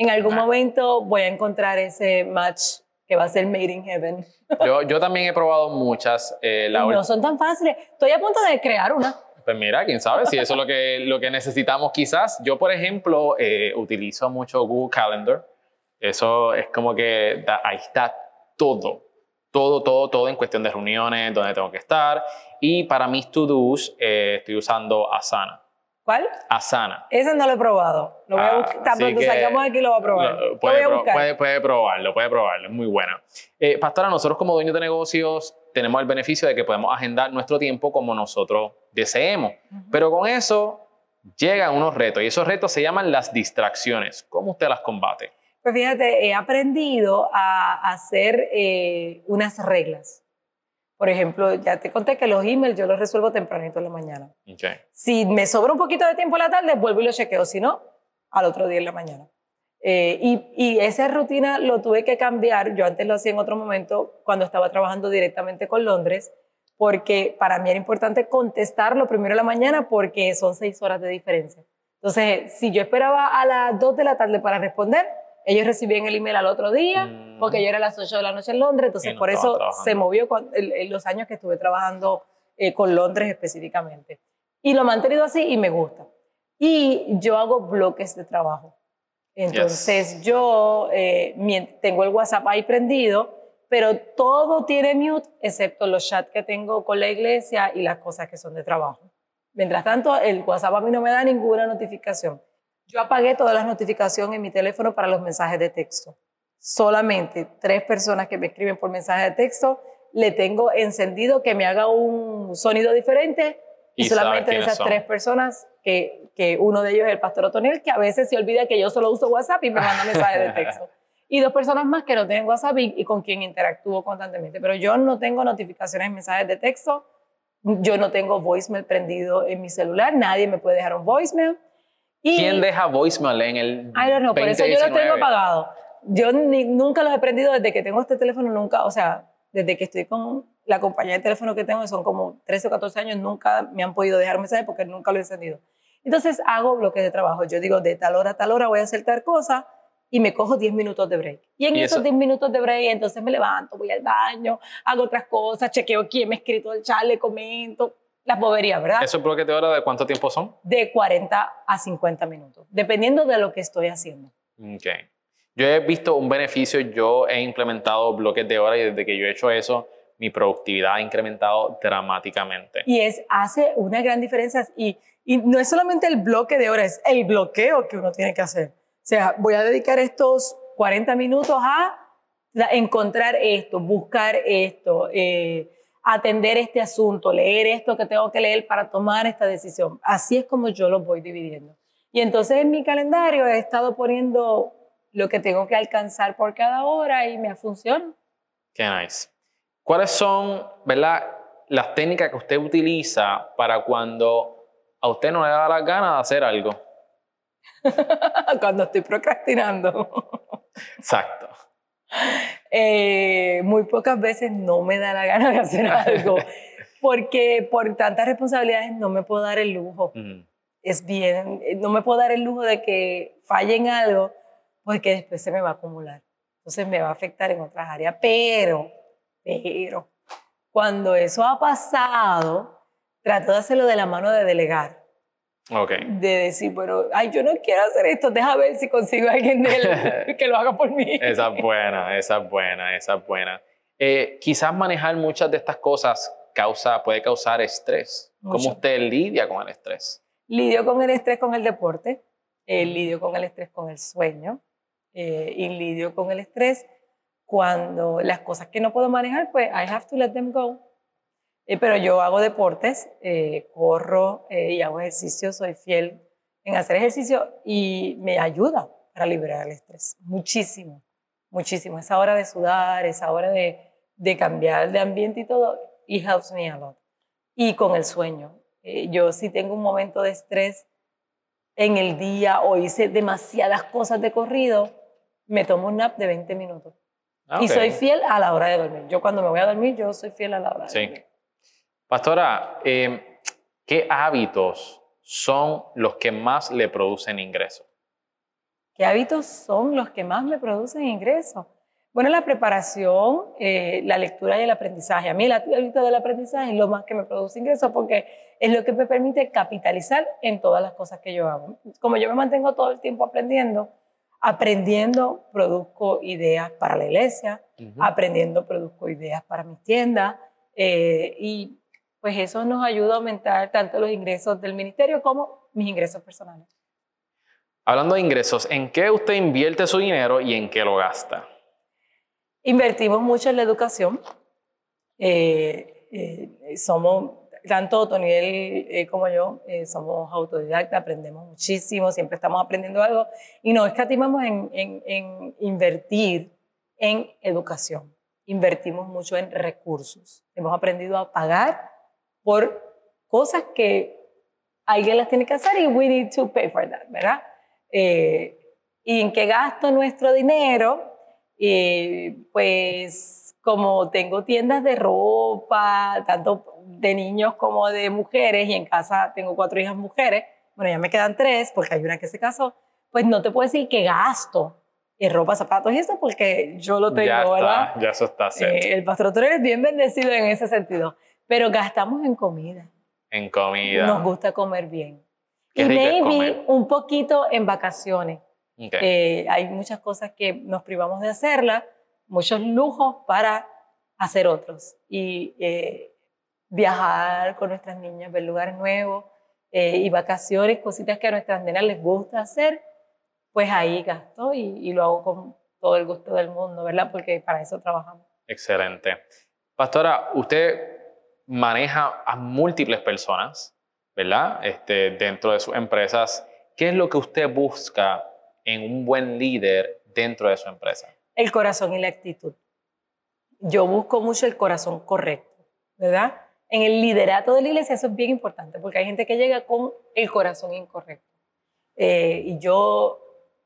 en algún momento voy a encontrar ese match que va a ser Made in Heaven. [LAUGHS] Yo, yo también he probado muchas. Eh, no son tan fáciles. Estoy a punto de crear una. Pues mira, quién sabe si eso es lo que, lo que necesitamos quizás. Yo, por ejemplo, eh, utilizo mucho Google Calendar. Eso es como que ahí está todo. Todo, todo, todo en cuestión de reuniones, donde tengo que estar. Y para mis to-dos eh, estoy usando Asana. ¿Cuál? Asana. Ese no lo he probado. Lo voy a ah, buscar. Salgamos aquí lo voy a probar. puede, voy a buscar. Puede, puede, probarlo, puede probarlo. Es muy buena. Eh, Pastora, nosotros como dueños de negocios tenemos el beneficio de que podemos agendar nuestro tiempo como nosotros deseemos. Pero con eso llegan unos retos y esos retos se llaman las distracciones. ¿Cómo usted las combate? Pues fíjate, he aprendido a hacer eh, unas reglas. Por ejemplo, ya te conté que los emails yo los resuelvo tempranito en la mañana. Si me sobra un poquito de tiempo en la tarde, vuelvo y lo chequeo. Si no, al otro día en la mañana. Eh, y, y, esa rutina lo tuve que cambiar. Yo antes lo hacía en otro momento cuando estaba trabajando directamente con Londres, porque para mí era importante contestarlo primero en la mañana porque son seis horas de diferencia. Entonces, si yo esperaba a las dos de la tarde para responder, ellos recibían el email al otro día, mm. porque yo era a las 8 de la noche en Londres, entonces por eso se movió en los años que estuve trabajando eh, con Londres específicamente. Y lo he mantenido así y me gusta. Y yo hago bloques de trabajo. Entonces yo eh, tengo el WhatsApp ahí prendido, pero todo tiene mute excepto los chats que tengo con la iglesia y las cosas que son de trabajo. Mientras tanto, el WhatsApp a mí no me da ninguna notificación. Yo apagué todas las notificaciones en mi teléfono para los mensajes de texto. Solamente tres personas que me escriben por mensaje de texto, le tengo encendido que me haga un sonido diferente y, solamente esas tres personas, que, que, uno de ellos es el pastor Otoniel, que a veces se olvida que yo solo uso WhatsApp y me manda mensajes de texto. [LAUGHS] y dos personas más que no tienen WhatsApp y, y con quien interactúo constantemente. Pero yo no tengo notificaciones, mensajes de texto, yo no tengo voicemail prendido en mi celular, nadie me puede dejar un voicemail. Y, ¿Quién deja voicemail en el I don't know, por eso yo lo tengo 2019? apagado. Yo ni- nunca los he prendido desde que tengo este teléfono, nunca, o sea, desde que estoy con la compañía de teléfono que tengo, que son como 13 o 14 años, nunca me han podido dejar mensaje porque nunca lo he encendido. Entonces hago bloques de trabajo. Yo digo, de tal hora a tal hora voy a hacer tal cosa y me cojo 10 minutos de break. Y en ¿Y esos eso? 10 minutos de break, entonces me levanto, voy al baño, hago otras cosas, chequeo quién me ha escrito el chat, le comento, las boberías, ¿verdad? ¿Esos bloques de hora de cuánto tiempo son? De 40 a 50 minutos, dependiendo de lo que estoy haciendo. Ok. Yo he visto un beneficio, yo he implementado bloques de hora y desde que yo he hecho eso, mi productividad ha incrementado dramáticamente. Y es, hace una gran diferencia. Y, y no es solamente el bloque de horas, es el bloqueo que uno tiene que hacer. O sea, voy a dedicar estos 40 minutos a encontrar esto, buscar esto, eh, atender este asunto, leer esto que tengo que leer para tomar esta decisión. Así es como yo lo voy dividiendo. Y entonces en mi calendario he estado poniendo lo que tengo que alcanzar por cada hora y me funciona. Qué nice. ¿Cuáles son, verdad, las técnicas que usted utiliza para cuando a usted no le da la gana de hacer algo? [LAUGHS] Cuando estoy procrastinando. Exacto. Eh, muy pocas veces no me da la gana de hacer [LAUGHS] algo, porque por tantas responsabilidades no me puedo dar el lujo. Mm. Es bien, eh, no me puedo dar el lujo de que falle en algo, porque después se me va a acumular. Entonces me va a afectar en otras áreas. Pero, pero, cuando eso ha pasado, trato de hacerlo de la mano de delegar. Ok. De decir, bueno, ay, yo no quiero hacer esto, deja ver si consigo a alguien de él [LAUGHS] que lo haga por mí. Esa es buena, esa es buena, esa es buena. Eh, quizás manejar muchas de estas cosas causa, puede causar estrés. ¿Cómo Mucho. usted lidia con el estrés? Lidio con el estrés con el deporte, eh, lidio con el estrés con el sueño eh, y lidio con el estrés cuando las cosas que no puedo manejar, pues I have to let them go. Eh, pero yo hago deportes, eh, corro eh, y hago ejercicio, soy fiel en hacer ejercicio y me ayuda para liberar el estrés. Muchísimo, muchísimo. Esa hora de sudar, esa hora de, de cambiar de ambiente y todo, it helps me a lot. Y con el sueño. Eh, yo si tengo un momento de estrés en el día o hice demasiadas cosas de corrido, me tomo un nap de 20 minutos. Ah, Y soy fiel a la hora de dormir. Yo cuando me voy a dormir, yo soy fiel a la hora de Sí. dormir. Pastora, eh, ¿qué hábitos son los que más le producen ingresos? ¿Qué hábitos son los que más me producen ingresos? Bueno, la preparación, eh, la lectura y el aprendizaje. A mí el hábito del aprendizaje es lo más que me produce ingresos porque es lo que me permite capitalizar en todas las cosas que yo hago. Como yo me mantengo todo el tiempo aprendiendo, aprendiendo produzco ideas para la iglesia, aprendiendo produzco ideas para mis tiendas eh, y pues eso nos ayuda a aumentar tanto los ingresos del ministerio como mis ingresos personales. Hablando de ingresos, ¿en qué usted invierte su dinero y en qué lo gasta? Invertimos mucho en la educación. Eh, eh, somos, tanto Toniel eh, como yo, eh, somos autodidactas, aprendemos muchísimo, siempre estamos aprendiendo algo y no escatimamos en, en- en invertir en educación. Invertimos mucho en recursos. Hemos aprendido a pagar por cosas que alguien las tiene que hacer y we need to pay for that, ¿verdad? Eh, ¿Y en qué gasto nuestro dinero? Eh, pues como tengo tiendas de ropa, tanto de niños como de mujeres, y en casa tengo cuatro hijas mujeres, bueno, ya me quedan tres porque hay una que se casó, pues no te puedo decir que gasto en ropa, zapatos y eso porque yo lo tengo, ya ¿verdad? está, ya eso está set. Eh, el pastor Torres es bien bendecido en ese sentido, pero gastamos en comida. en comida. Nos gusta comer bien. Qué y maybe un poquito en vacaciones. Ok. Eh, hay muchas cosas que nos privamos de hacerlas, muchos lujos para hacer otros. Y eh, viajar con nuestras niñas, ver lugares nuevos eh, y vacaciones, cositas que a nuestras nenas les gusta hacer, pues ahí gasto y, y lo hago con todo el gusto del mundo, ¿verdad? Porque para eso trabajamos. Excelente. Pastora, usted maneja a múltiples personas, ¿verdad? Este, dentro de sus empresas. ¿Qué es lo que usted busca en un buen líder dentro de su empresa? el corazón y la actitud. Yo busco mucho el corazón correcto, ¿verdad? En el liderato de la iglesia eso es bien importante porque hay gente que llega con el corazón incorrecto. Eh, y yo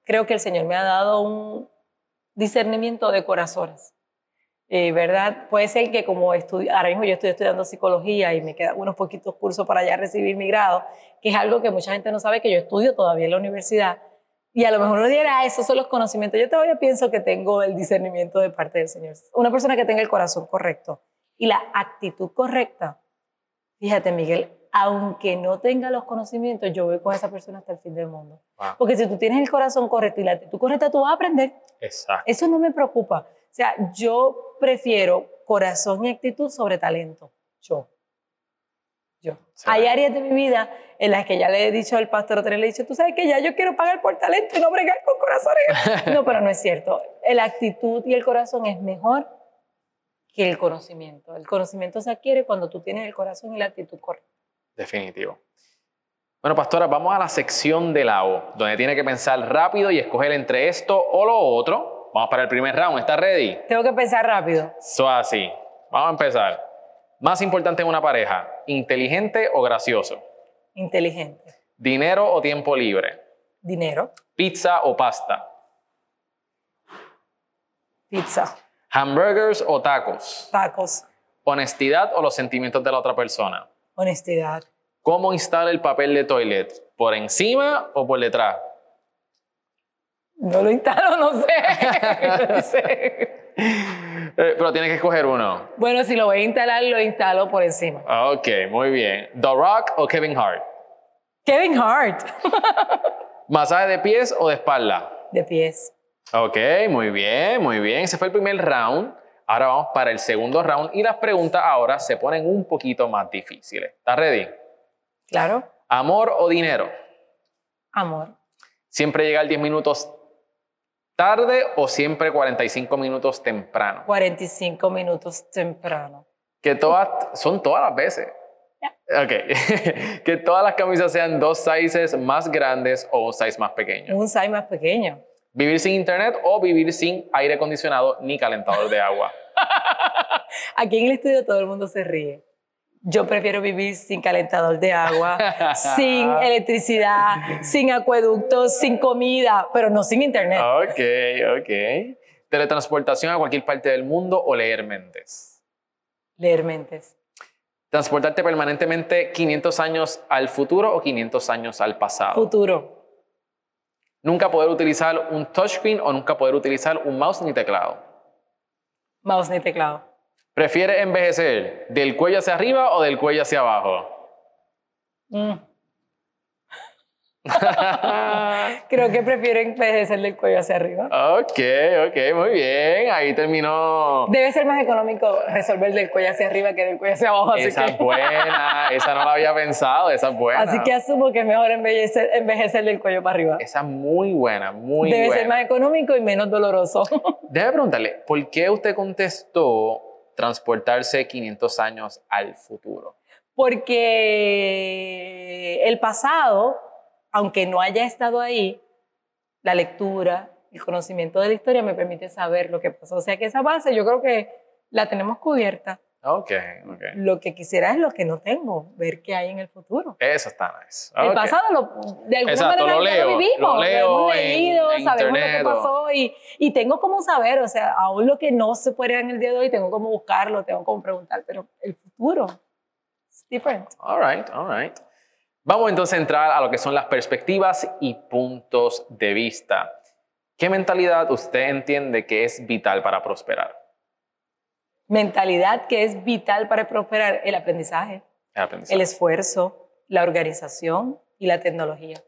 creo que el Señor me ha dado un discernimiento de corazones. Eh, ¿Verdad? Puede ser que como estudio, ahora mismo yo estoy estudiando psicología y me quedan unos poquitos cursos para ya recibir mi grado, que es algo que mucha gente no sabe que yo estudio todavía en la universidad. Y a lo mejor uno dirá, ah, esos son los conocimientos. Yo todavía pienso que tengo el discernimiento de parte del Señor. Una persona que tenga el corazón correcto y la actitud correcta. Fíjate, Miguel, aunque no tenga los conocimientos, yo voy con esa persona hasta el fin del mundo. Porque si tú tienes el corazón correcto y la actitud correcta, tú vas a aprender. Exacto. Eso no me preocupa. O sea, yo prefiero corazón y actitud sobre talento. Yo. Yo. Hay áreas de mi vida en las que ya le he dicho al pastor otra le he dicho, tú sabes que ya yo quiero pagar por talento y no bregar con corazones. [LAUGHS] no, pero no es cierto. La actitud y el corazón es mejor que el conocimiento. El conocimiento se adquiere cuando tú tienes el corazón y la actitud correcta. Definitivo. Bueno, pastora, vamos a la sección de la O, donde tiene que pensar rápido y escoger entre esto o lo otro. Vamos para el primer round. ¿Está ready? Tengo que pensar rápido. Eso así. Vamos a empezar. Más importante en una pareja, inteligente o gracioso. Inteligente. Dinero o tiempo libre. Dinero. Pizza o pasta. Pizza. Hamburgers o tacos. Tacos. Honestidad o los sentimientos de la otra persona. Honestidad. ¿Cómo instala el papel de toilet? ¿Por encima o por detrás? No lo instalo, no sé. [LAUGHS] no sé. Eh, pero tienes que escoger uno. Bueno, si lo voy a instalar, lo instalo por encima. Ok, muy bien. ¿The Rock o Kevin Hart? Kevin Hart. [LAUGHS] ¿Masaje de pies o de espalda? De pies. Ok, muy bien, muy bien. Ese fue el primer round. Ahora vamos para el segundo round y las preguntas ahora se ponen un poquito más difíciles. ¿Estás ready? Claro. ¿Amor o dinero? Amor. ¿Siempre llegar 10 minutos tarde o siempre 45 minutos temprano? 45 minutos temprano. Que todas, son todas las veces. Ok. [LAUGHS] que todas las camisas sean dos sizes más grandes o un size más pequeño. Un size más pequeño. Vivir sin internet o vivir sin aire acondicionado ni calentador de agua. [LAUGHS] Aquí en el estudio todo el mundo se ríe. Yo prefiero vivir sin calentador de agua, [LAUGHS] sin electricidad, sin acueductos, sin comida, pero no sin internet. Ok, ok. Teletransportación a cualquier parte del mundo o leer mentes. Leer mentes. Transportarte permanentemente 500 años al futuro o 500 años al pasado. Futuro. Nunca poder utilizar un touchscreen o nunca poder utilizar un mouse ni teclado. Mouse ni teclado. ¿Prefieres envejecer del cuello hacia arriba o del cuello hacia abajo? Mm. [LAUGHS] Creo que prefiero envejecer del cuello hacia arriba. Ok, ok, muy bien. Ahí terminó. Debe ser más económico resolver del cuello hacia arriba que del cuello hacia abajo. Así esa que... es buena, esa no la había pensado, esa es buena. Así que asumo que es mejor envejecer, envejecer del cuello para arriba. Esa es muy buena, muy Debe buena. ser más económico y menos doloroso. [LAUGHS] Déjame preguntarle, ¿por qué usted contestó transportarse 500 años al futuro? Porque el pasado, aunque no haya estado ahí, la lectura, el conocimiento de la historia me permite saber lo que pasó. O sea que esa base yo creo que la tenemos cubierta. Ok, ok. Lo que quisiera es lo que no tengo, ver qué hay en el futuro. Eso está nice. El Ok. pasado lo, de alguna Exacto, manera lo leo, lo vivimos, lo leo leído, en sabemos lo que pasó y, y tengo como saber, o sea, aún lo que no se puede en el día de hoy, tengo como buscarlo, tengo como preguntar, pero el futuro es different. All right, all right. Vamos entonces a entrar a lo que son las perspectivas y puntos de vista. ¿Qué mentalidad usted entiende que es vital para prosperar? Mentalidad que es vital para prosperar, el aprendizaje, El aprendizaje. el esfuerzo, la organización y la tecnología.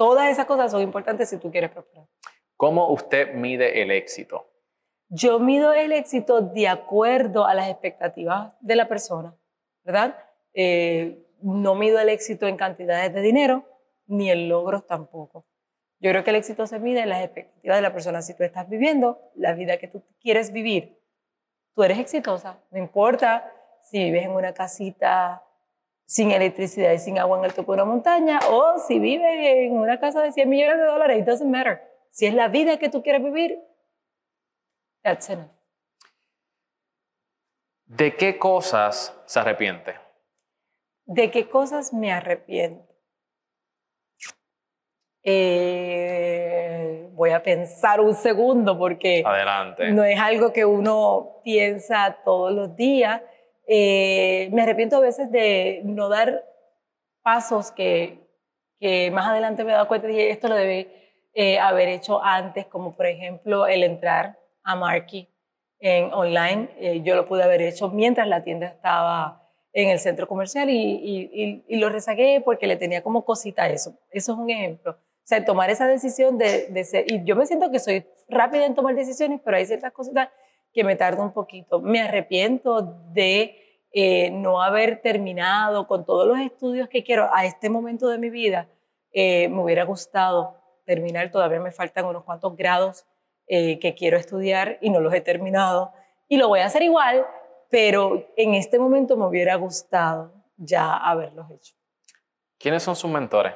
Todas esas cosas son importantes si tú quieres prosperar. ¿Cómo usted mide el éxito? Yo mido el éxito de acuerdo a las expectativas de la persona, ¿verdad? Eh, no mido el éxito en cantidades de dinero, ni en logros tampoco. Yo creo que el éxito se mide en las expectativas de la persona. Si tú estás viviendo la vida que tú quieres vivir, tú eres exitosa. No importa si vives en una casita sin electricidad y sin agua en el topo de una montaña o si vives en una casa de 100 millones de dólares, it doesn't matter. Si es la vida que tú quieres vivir, That's enough. ¿De qué cosas se arrepiente? ¿De qué cosas me arrepiento? Eh, voy a pensar un segundo porque Adelante. no es algo que uno piensa todos los días. Eh, me arrepiento a veces de no dar pasos que, que más adelante me he dado cuenta y esto lo debí eh, haber hecho antes, como por ejemplo el entrar a Marky en online. Eh, yo lo pude haber hecho mientras la tienda estaba en el centro comercial y, y, y, y lo rezagué porque le tenía como cosita a eso. Eso es un ejemplo. O sea, tomar esa decisión de, de ser, y yo me siento que soy rápida en tomar decisiones, pero hay ciertas cositas que me tardo un poquito. Me arrepiento de eh, no haber terminado con todos los estudios que quiero a este momento de mi vida. Eh, me hubiera gustado terminar, todavía me faltan unos cuantos grados eh, que quiero estudiar y no los he terminado. Y lo voy a hacer igual, pero en este momento me hubiera gustado ya haberlos hecho. ¿Quiénes son sus mentores?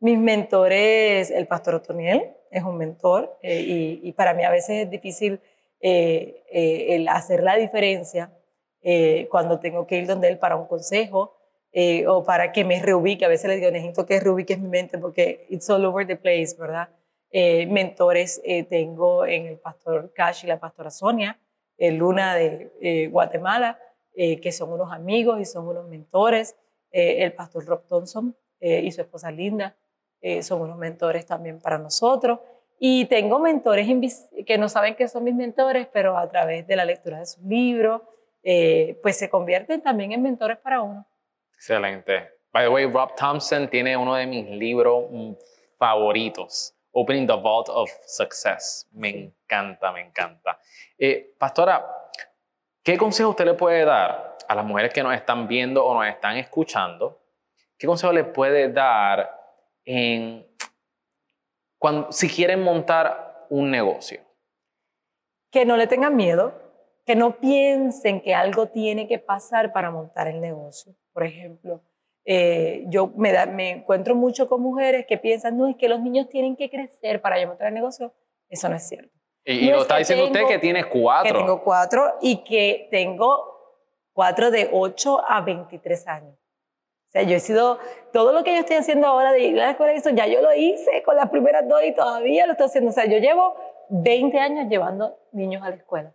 Mis mentores, el pastor Otoniel es un mentor eh, y, y, para mí a veces es difícil eh, el hacer la diferencia cuando tengo que ir donde él para un consejo o para que me reubique. A veces le digo, necesito que reubiques mi mente porque it's all over the place, ¿verdad? mentores tengo en el pastor Cash y la pastora Sonia, Luna de Guatemala, que son unos amigos y son unos mentores. el pastor Rob Thompson y su esposa Linda, eh, son unos mentores también para nosotros. Y tengo mentores que no saben que son mis mentores, pero a través de la lectura de sus libros, eh, pues se convierten también en mentores para uno. Excelente. By the way, Rob Thompson tiene uno de mis libros favoritos, Opening the Vault of Success. Me encanta, me encanta. Eh, pastora, ¿qué consejo usted le puede dar a las mujeres que nos están viendo o nos están escuchando? ¿Qué consejo le puede dar en cuando, si quieren montar un negocio? Que no le tengan miedo, que no piensen que algo tiene que pasar para montar el negocio. Por ejemplo, eh, yo me, da, me, encuentro mucho con mujeres que piensan, no, es que los niños tienen que crecer para yo montar el negocio. Eso no es cierto. Y, y lo está diciendo tengo, usted que tiene cuatro. Que tengo cuatro y que tengo cuatro de 8 a 23 años. O sea, yo he sido, todo lo que yo estoy haciendo ahora de ir a la escuela, eso ya yo lo hice con las primeras dos y todavía lo estoy haciendo. O sea, yo llevo 20 años llevando niños a la escuela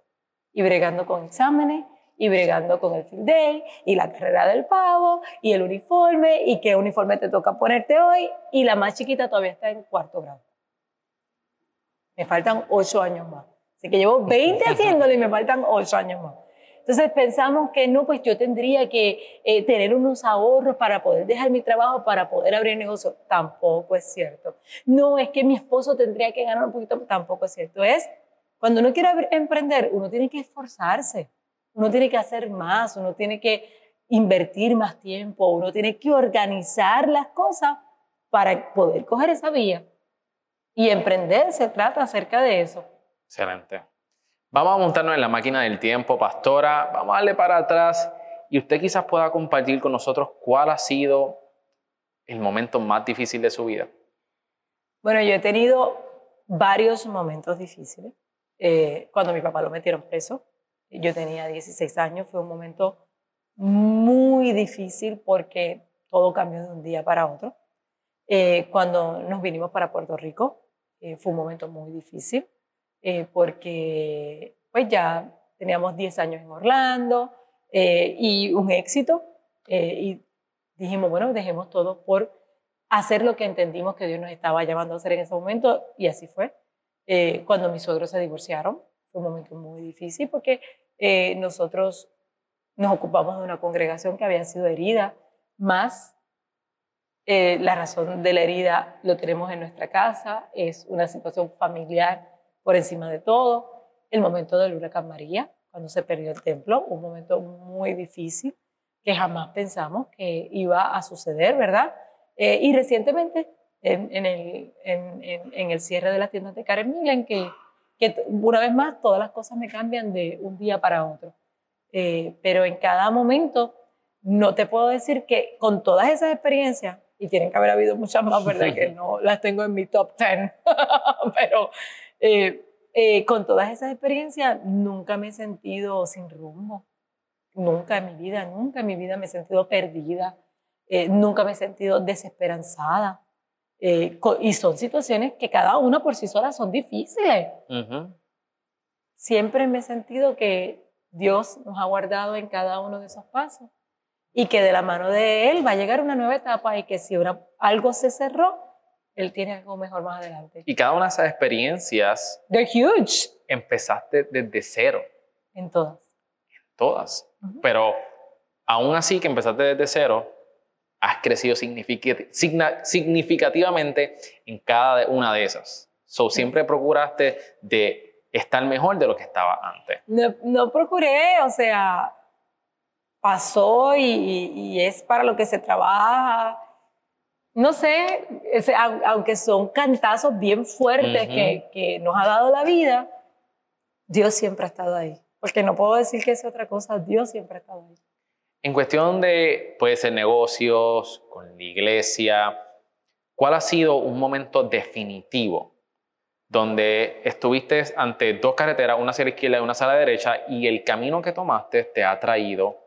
y bregando con exámenes y bregando con el field day y la carrera del pavo y el uniforme y qué uniforme te toca ponerte hoy y la más chiquita todavía está en cuarto grado. Me faltan 8 años más. Así que llevo 20 haciéndolo y me faltan 8 años más. Entonces pensamos que no, pues yo tendría que eh, tener unos ahorros para poder dejar mi trabajo, para poder abrir negocio. Tampoco es cierto. No es que mi esposo tendría que ganar un poquito, tampoco es cierto. Es cuando uno quiere emprender, uno tiene que esforzarse, uno tiene que hacer más, uno tiene que invertir más tiempo, uno tiene que organizar las cosas para poder coger esa vía. Y emprender se trata acerca de eso. Excelente. Vamos a montarnos en la máquina del tiempo, pastora. Vamos a darle para atrás y usted quizás pueda compartir con nosotros cuál ha sido el momento más difícil de su vida. Bueno, yo he tenido varios momentos difíciles. Eh, cuando mi papá lo metieron preso, yo tenía 16 años, fue un momento muy difícil porque todo cambió de un día para otro. Eh, cuando nos vinimos para Puerto Rico, eh, fue un momento muy difícil eh, porque pues ya teníamos 10 años en Orlando eh, y un éxito eh, y dijimos, bueno, dejemos todo por hacer lo que entendimos que Dios nos estaba llamando a hacer en ese momento y así fue. Cuando mis suegros se divorciaron, fue un momento muy difícil porque nosotros nos ocupamos de una congregación que había sido herida, más la razón de la herida lo tenemos en nuestra casa, es una situación familiar por encima de todo, el momento del huracán María, cuando se perdió el templo, un momento muy difícil que jamás pensamos que iba a suceder, ¿verdad? Eh, y recientemente, en, en, el, en, en, el, cierre de las tiendas de Karen Millen, que, que una vez más todas las cosas me cambian de un día para otro. Eh, pero en cada momento, no te puedo decir que con todas esas experiencias, y tienen que haber habido muchas más, ¿verdad? [LAUGHS] que no las tengo en mi top 10, [LAUGHS] pero eh, eh, con todas esas experiencias, nunca me he sentido sin rumbo. Nunca en mi vida, nunca en mi vida me he sentido perdida. Eh, nunca me he sentido desesperanzada. Eh, y son situaciones que cada una por sí sola son difíciles. Siempre me he sentido que Dios nos ha guardado en cada uno de esos pasos y que de la mano de Él va a llegar una nueva etapa y que si algo se cerró, Él tiene algo mejor más adelante. Y cada una de esas experiencias... They're huge. Empezaste desde cero. En todas. En todas. Pero aún así que empezaste desde cero, has crecido significativamente en cada una de esas. So, siempre procuraste de estar mejor de lo que estaba antes. No, no procuré, o sea, pasó y, es para lo que se trabaja. No sé, aunque son cantazos bien fuertes que, que, nos ha dado la vida, Dios siempre ha estado ahí. Porque no puedo decir que es otra cosa, Dios siempre ha estado ahí. En cuestión de, puede ser negocios, con la iglesia, ¿cuál ha sido un momento definitivo donde estuviste ante dos carreteras, una hacia la izquierda y una hacia la derecha, y el camino que tomaste te ha traído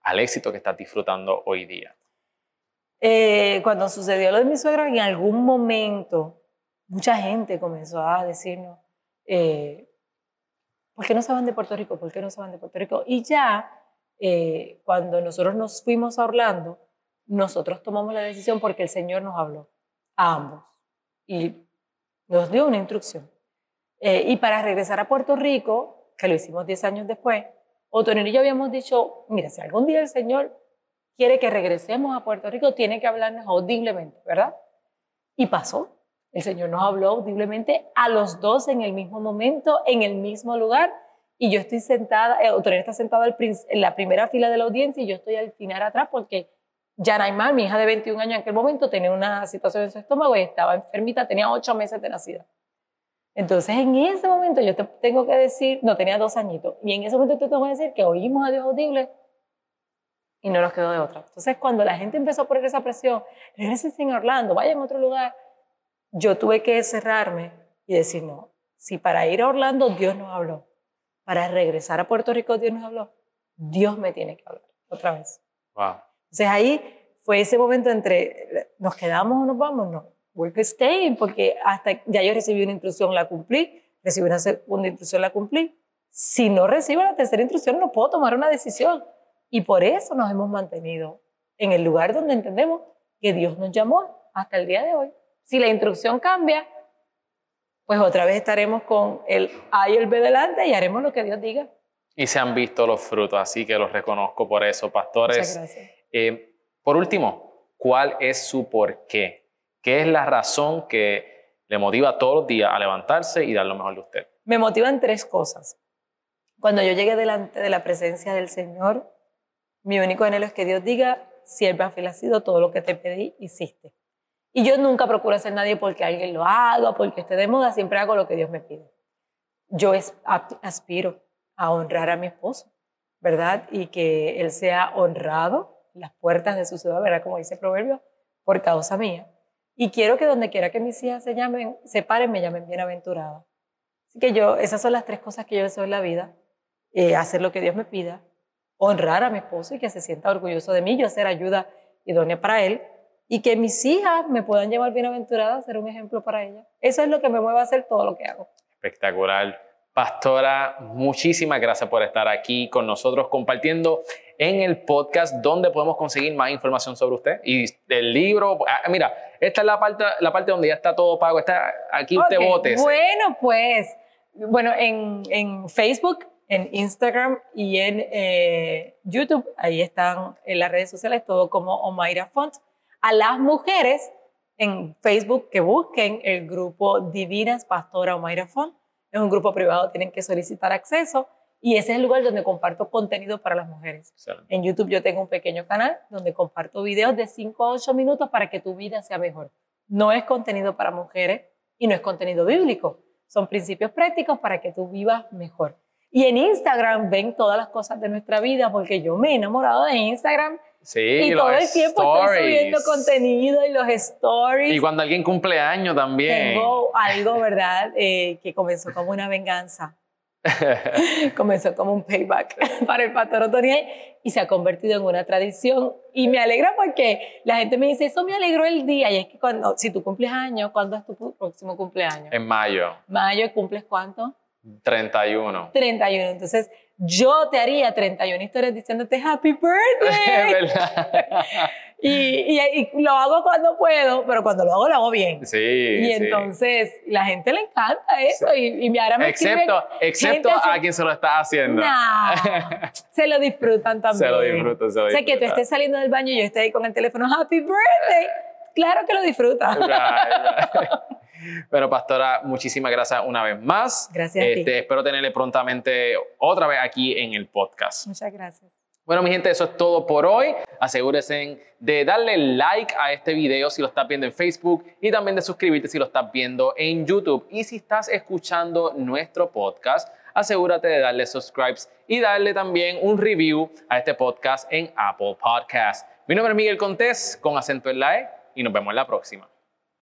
al éxito que estás disfrutando hoy día? Eh, cuando sucedió lo de mi suegro, en algún momento mucha gente comenzó a decirnos, eh, ¿por qué no se van de Puerto Rico? ¿Por qué no se van de Puerto Rico? Y ya eh, cuando nosotros nos fuimos a Orlando, nosotros tomamos la decisión porque el Señor nos habló a ambos y nos dio una instrucción. y para regresar a Puerto Rico, que lo hicimos 10 años después, Otonel y yo habíamos dicho, mira, si algún día el Señor quiere que regresemos a Puerto Rico, tiene que hablarnos audiblemente, ¿verdad? Y pasó. El Señor nos habló audiblemente a los dos en el mismo momento, en el mismo lugar. Y yo estoy sentada, eh, Otonel está sentado en la primera fila de la audiencia y yo estoy al final atrás porque Yanaimar, mi hija de 21 años en aquel momento, tenía una situación en su estómago y estaba enfermita, tenía ocho meses de nacida. Entonces, en ese momento yo te tengo que decir, no tenía dos añitos, y en ese momento te tengo que decir que oímos a Dios audible y no nos quedó de otra. Entonces, cuando la gente empezó a poner esa presión, regresen en Orlando, vayan a otro lugar, yo tuve que cerrarme y decir, no, si para ir a Orlando Dios nos habló, para regresar a Puerto Rico Dios nos habló, Dios me tiene que hablar otra vez. Wow. Entonces ahí fue ese momento entre, ¿nos quedamos o nos vamos? No, work stay, porque hasta ya yo recibí una instrucción, la cumplí, recibí una segunda instrucción, la cumplí. Si no recibo la tercera instrucción, no puedo tomar una decisión. Y por eso nos hemos mantenido en el lugar donde entendemos que Dios nos llamó hasta el día de hoy. Si la instrucción cambia, pues otra vez estaremos con el A y el B delante y haremos lo que Dios diga. Y se han visto los frutos, así que los reconozco por eso, pastores. Muchas gracias. Eh, por último, ¿cuál es su porqué? ¿Qué es la razón que le motiva todos los días a levantarse y dar lo mejor de usted? Me motivan tres cosas. Cuando yo llegué delante de la presencia del Señor, mi único anhelo es que Dios diga, sierva ha sido todo lo que te pedí, hiciste. Y yo nunca procuro ser nadie porque alguien lo haga, porque esté de moda, siempre hago lo que Dios me pide. Yo aspiro a honrar a mi esposo, ¿verdad? Y que él sea honrado en las puertas de su ciudad, ¿verdad? Como dice el proverbio, por causa mía. Y quiero que donde quiera que mis hijas se llamen, se paren, me llamen bienaventurada. Así que yo, esas son las tres cosas que yo deseo en la vida. Eh, hacer lo que Dios me pida, honrar a mi esposo y que se sienta orgulloso de mí, yo hacer ayuda idónea para él y que mis hijas me puedan llevar bienaventurada, ser un ejemplo para ella. Eso es lo que me mueve a hacer todo lo que hago. Espectacular. Pastora, muchísimas gracias por estar aquí con nosotros compartiendo en el podcast donde podemos conseguir más información sobre usted y del libro. Ah, mira, esta es la parte, la parte donde ya está todo pago. Está aquí usted vote. Bueno, pues, bueno, en, en, Facebook, en Instagram y en eh, YouTube, ahí están en las redes sociales todo como Omaira Font. A las mujeres en Facebook que busquen el grupo Divinas Pastora Omaira Font es un grupo privado, tienen que solicitar acceso y ese es el lugar donde comparto contenido para las mujeres. En YouTube yo tengo un pequeño canal donde comparto videos de 5 a 8 minutos para que tu vida sea mejor. No es contenido para mujeres y no es contenido bíblico. Son principios prácticos para que tú vivas mejor. Y en Instagram ven todas las cosas de nuestra vida, porque yo me he enamorado de Instagram. Sí, y los todo el tiempo estoy subiendo stories. contenido y los stories. Y cuando alguien cumple año también. Tengo algo, ¿verdad? Eh, que comenzó como una venganza. [LAUGHS] comenzó como un payback [LAUGHS] para el pastor Otoniel y se ha convertido en una tradición. Y me alegra porque la gente me dice, eso me alegró el día. Y es que cuando, si tú cumples años, ¿cuándo es tu próximo cumpleaños? en mayo, Mayo, ¿cumples cuánto? 31. 31. Entonces, yo te haría 31 historias diciéndote Happy [LAUGHS] Es Birthday. verdad. [LAUGHS] y, y- y lo hago cuando puedo, pero cuando lo hago, lo hago bien. Sí. Y sí. entonces la gente le encanta eso y, y me ahora me Excepto, excepto a así, quien se lo está haciendo. Nah, [LAUGHS] se lo disfrutan también. Se lo disfruta, se lo O sea, que tú estés saliendo del baño y yo esté ahí con el teléfono Happy Birthday. Claro que lo disfrutas. Right, right. Bueno, pastora, muchísimas gracias una vez más. Gracias a ti. Este, espero tenerle prontamente otra vez aquí en el podcast. Muchas gracias. Bueno, mi gente, eso es todo por hoy. Asegúrense de darle like a este video si lo estás viendo en Facebook y también de suscribirte si lo estás viendo en YouTube. Y si estás escuchando nuestro podcast, asegúrate de darle subscribes y darle también un review a este podcast en Apple Podcast. Mi nombre es Miguel Contés con acento en la E y nos vemos en la próxima.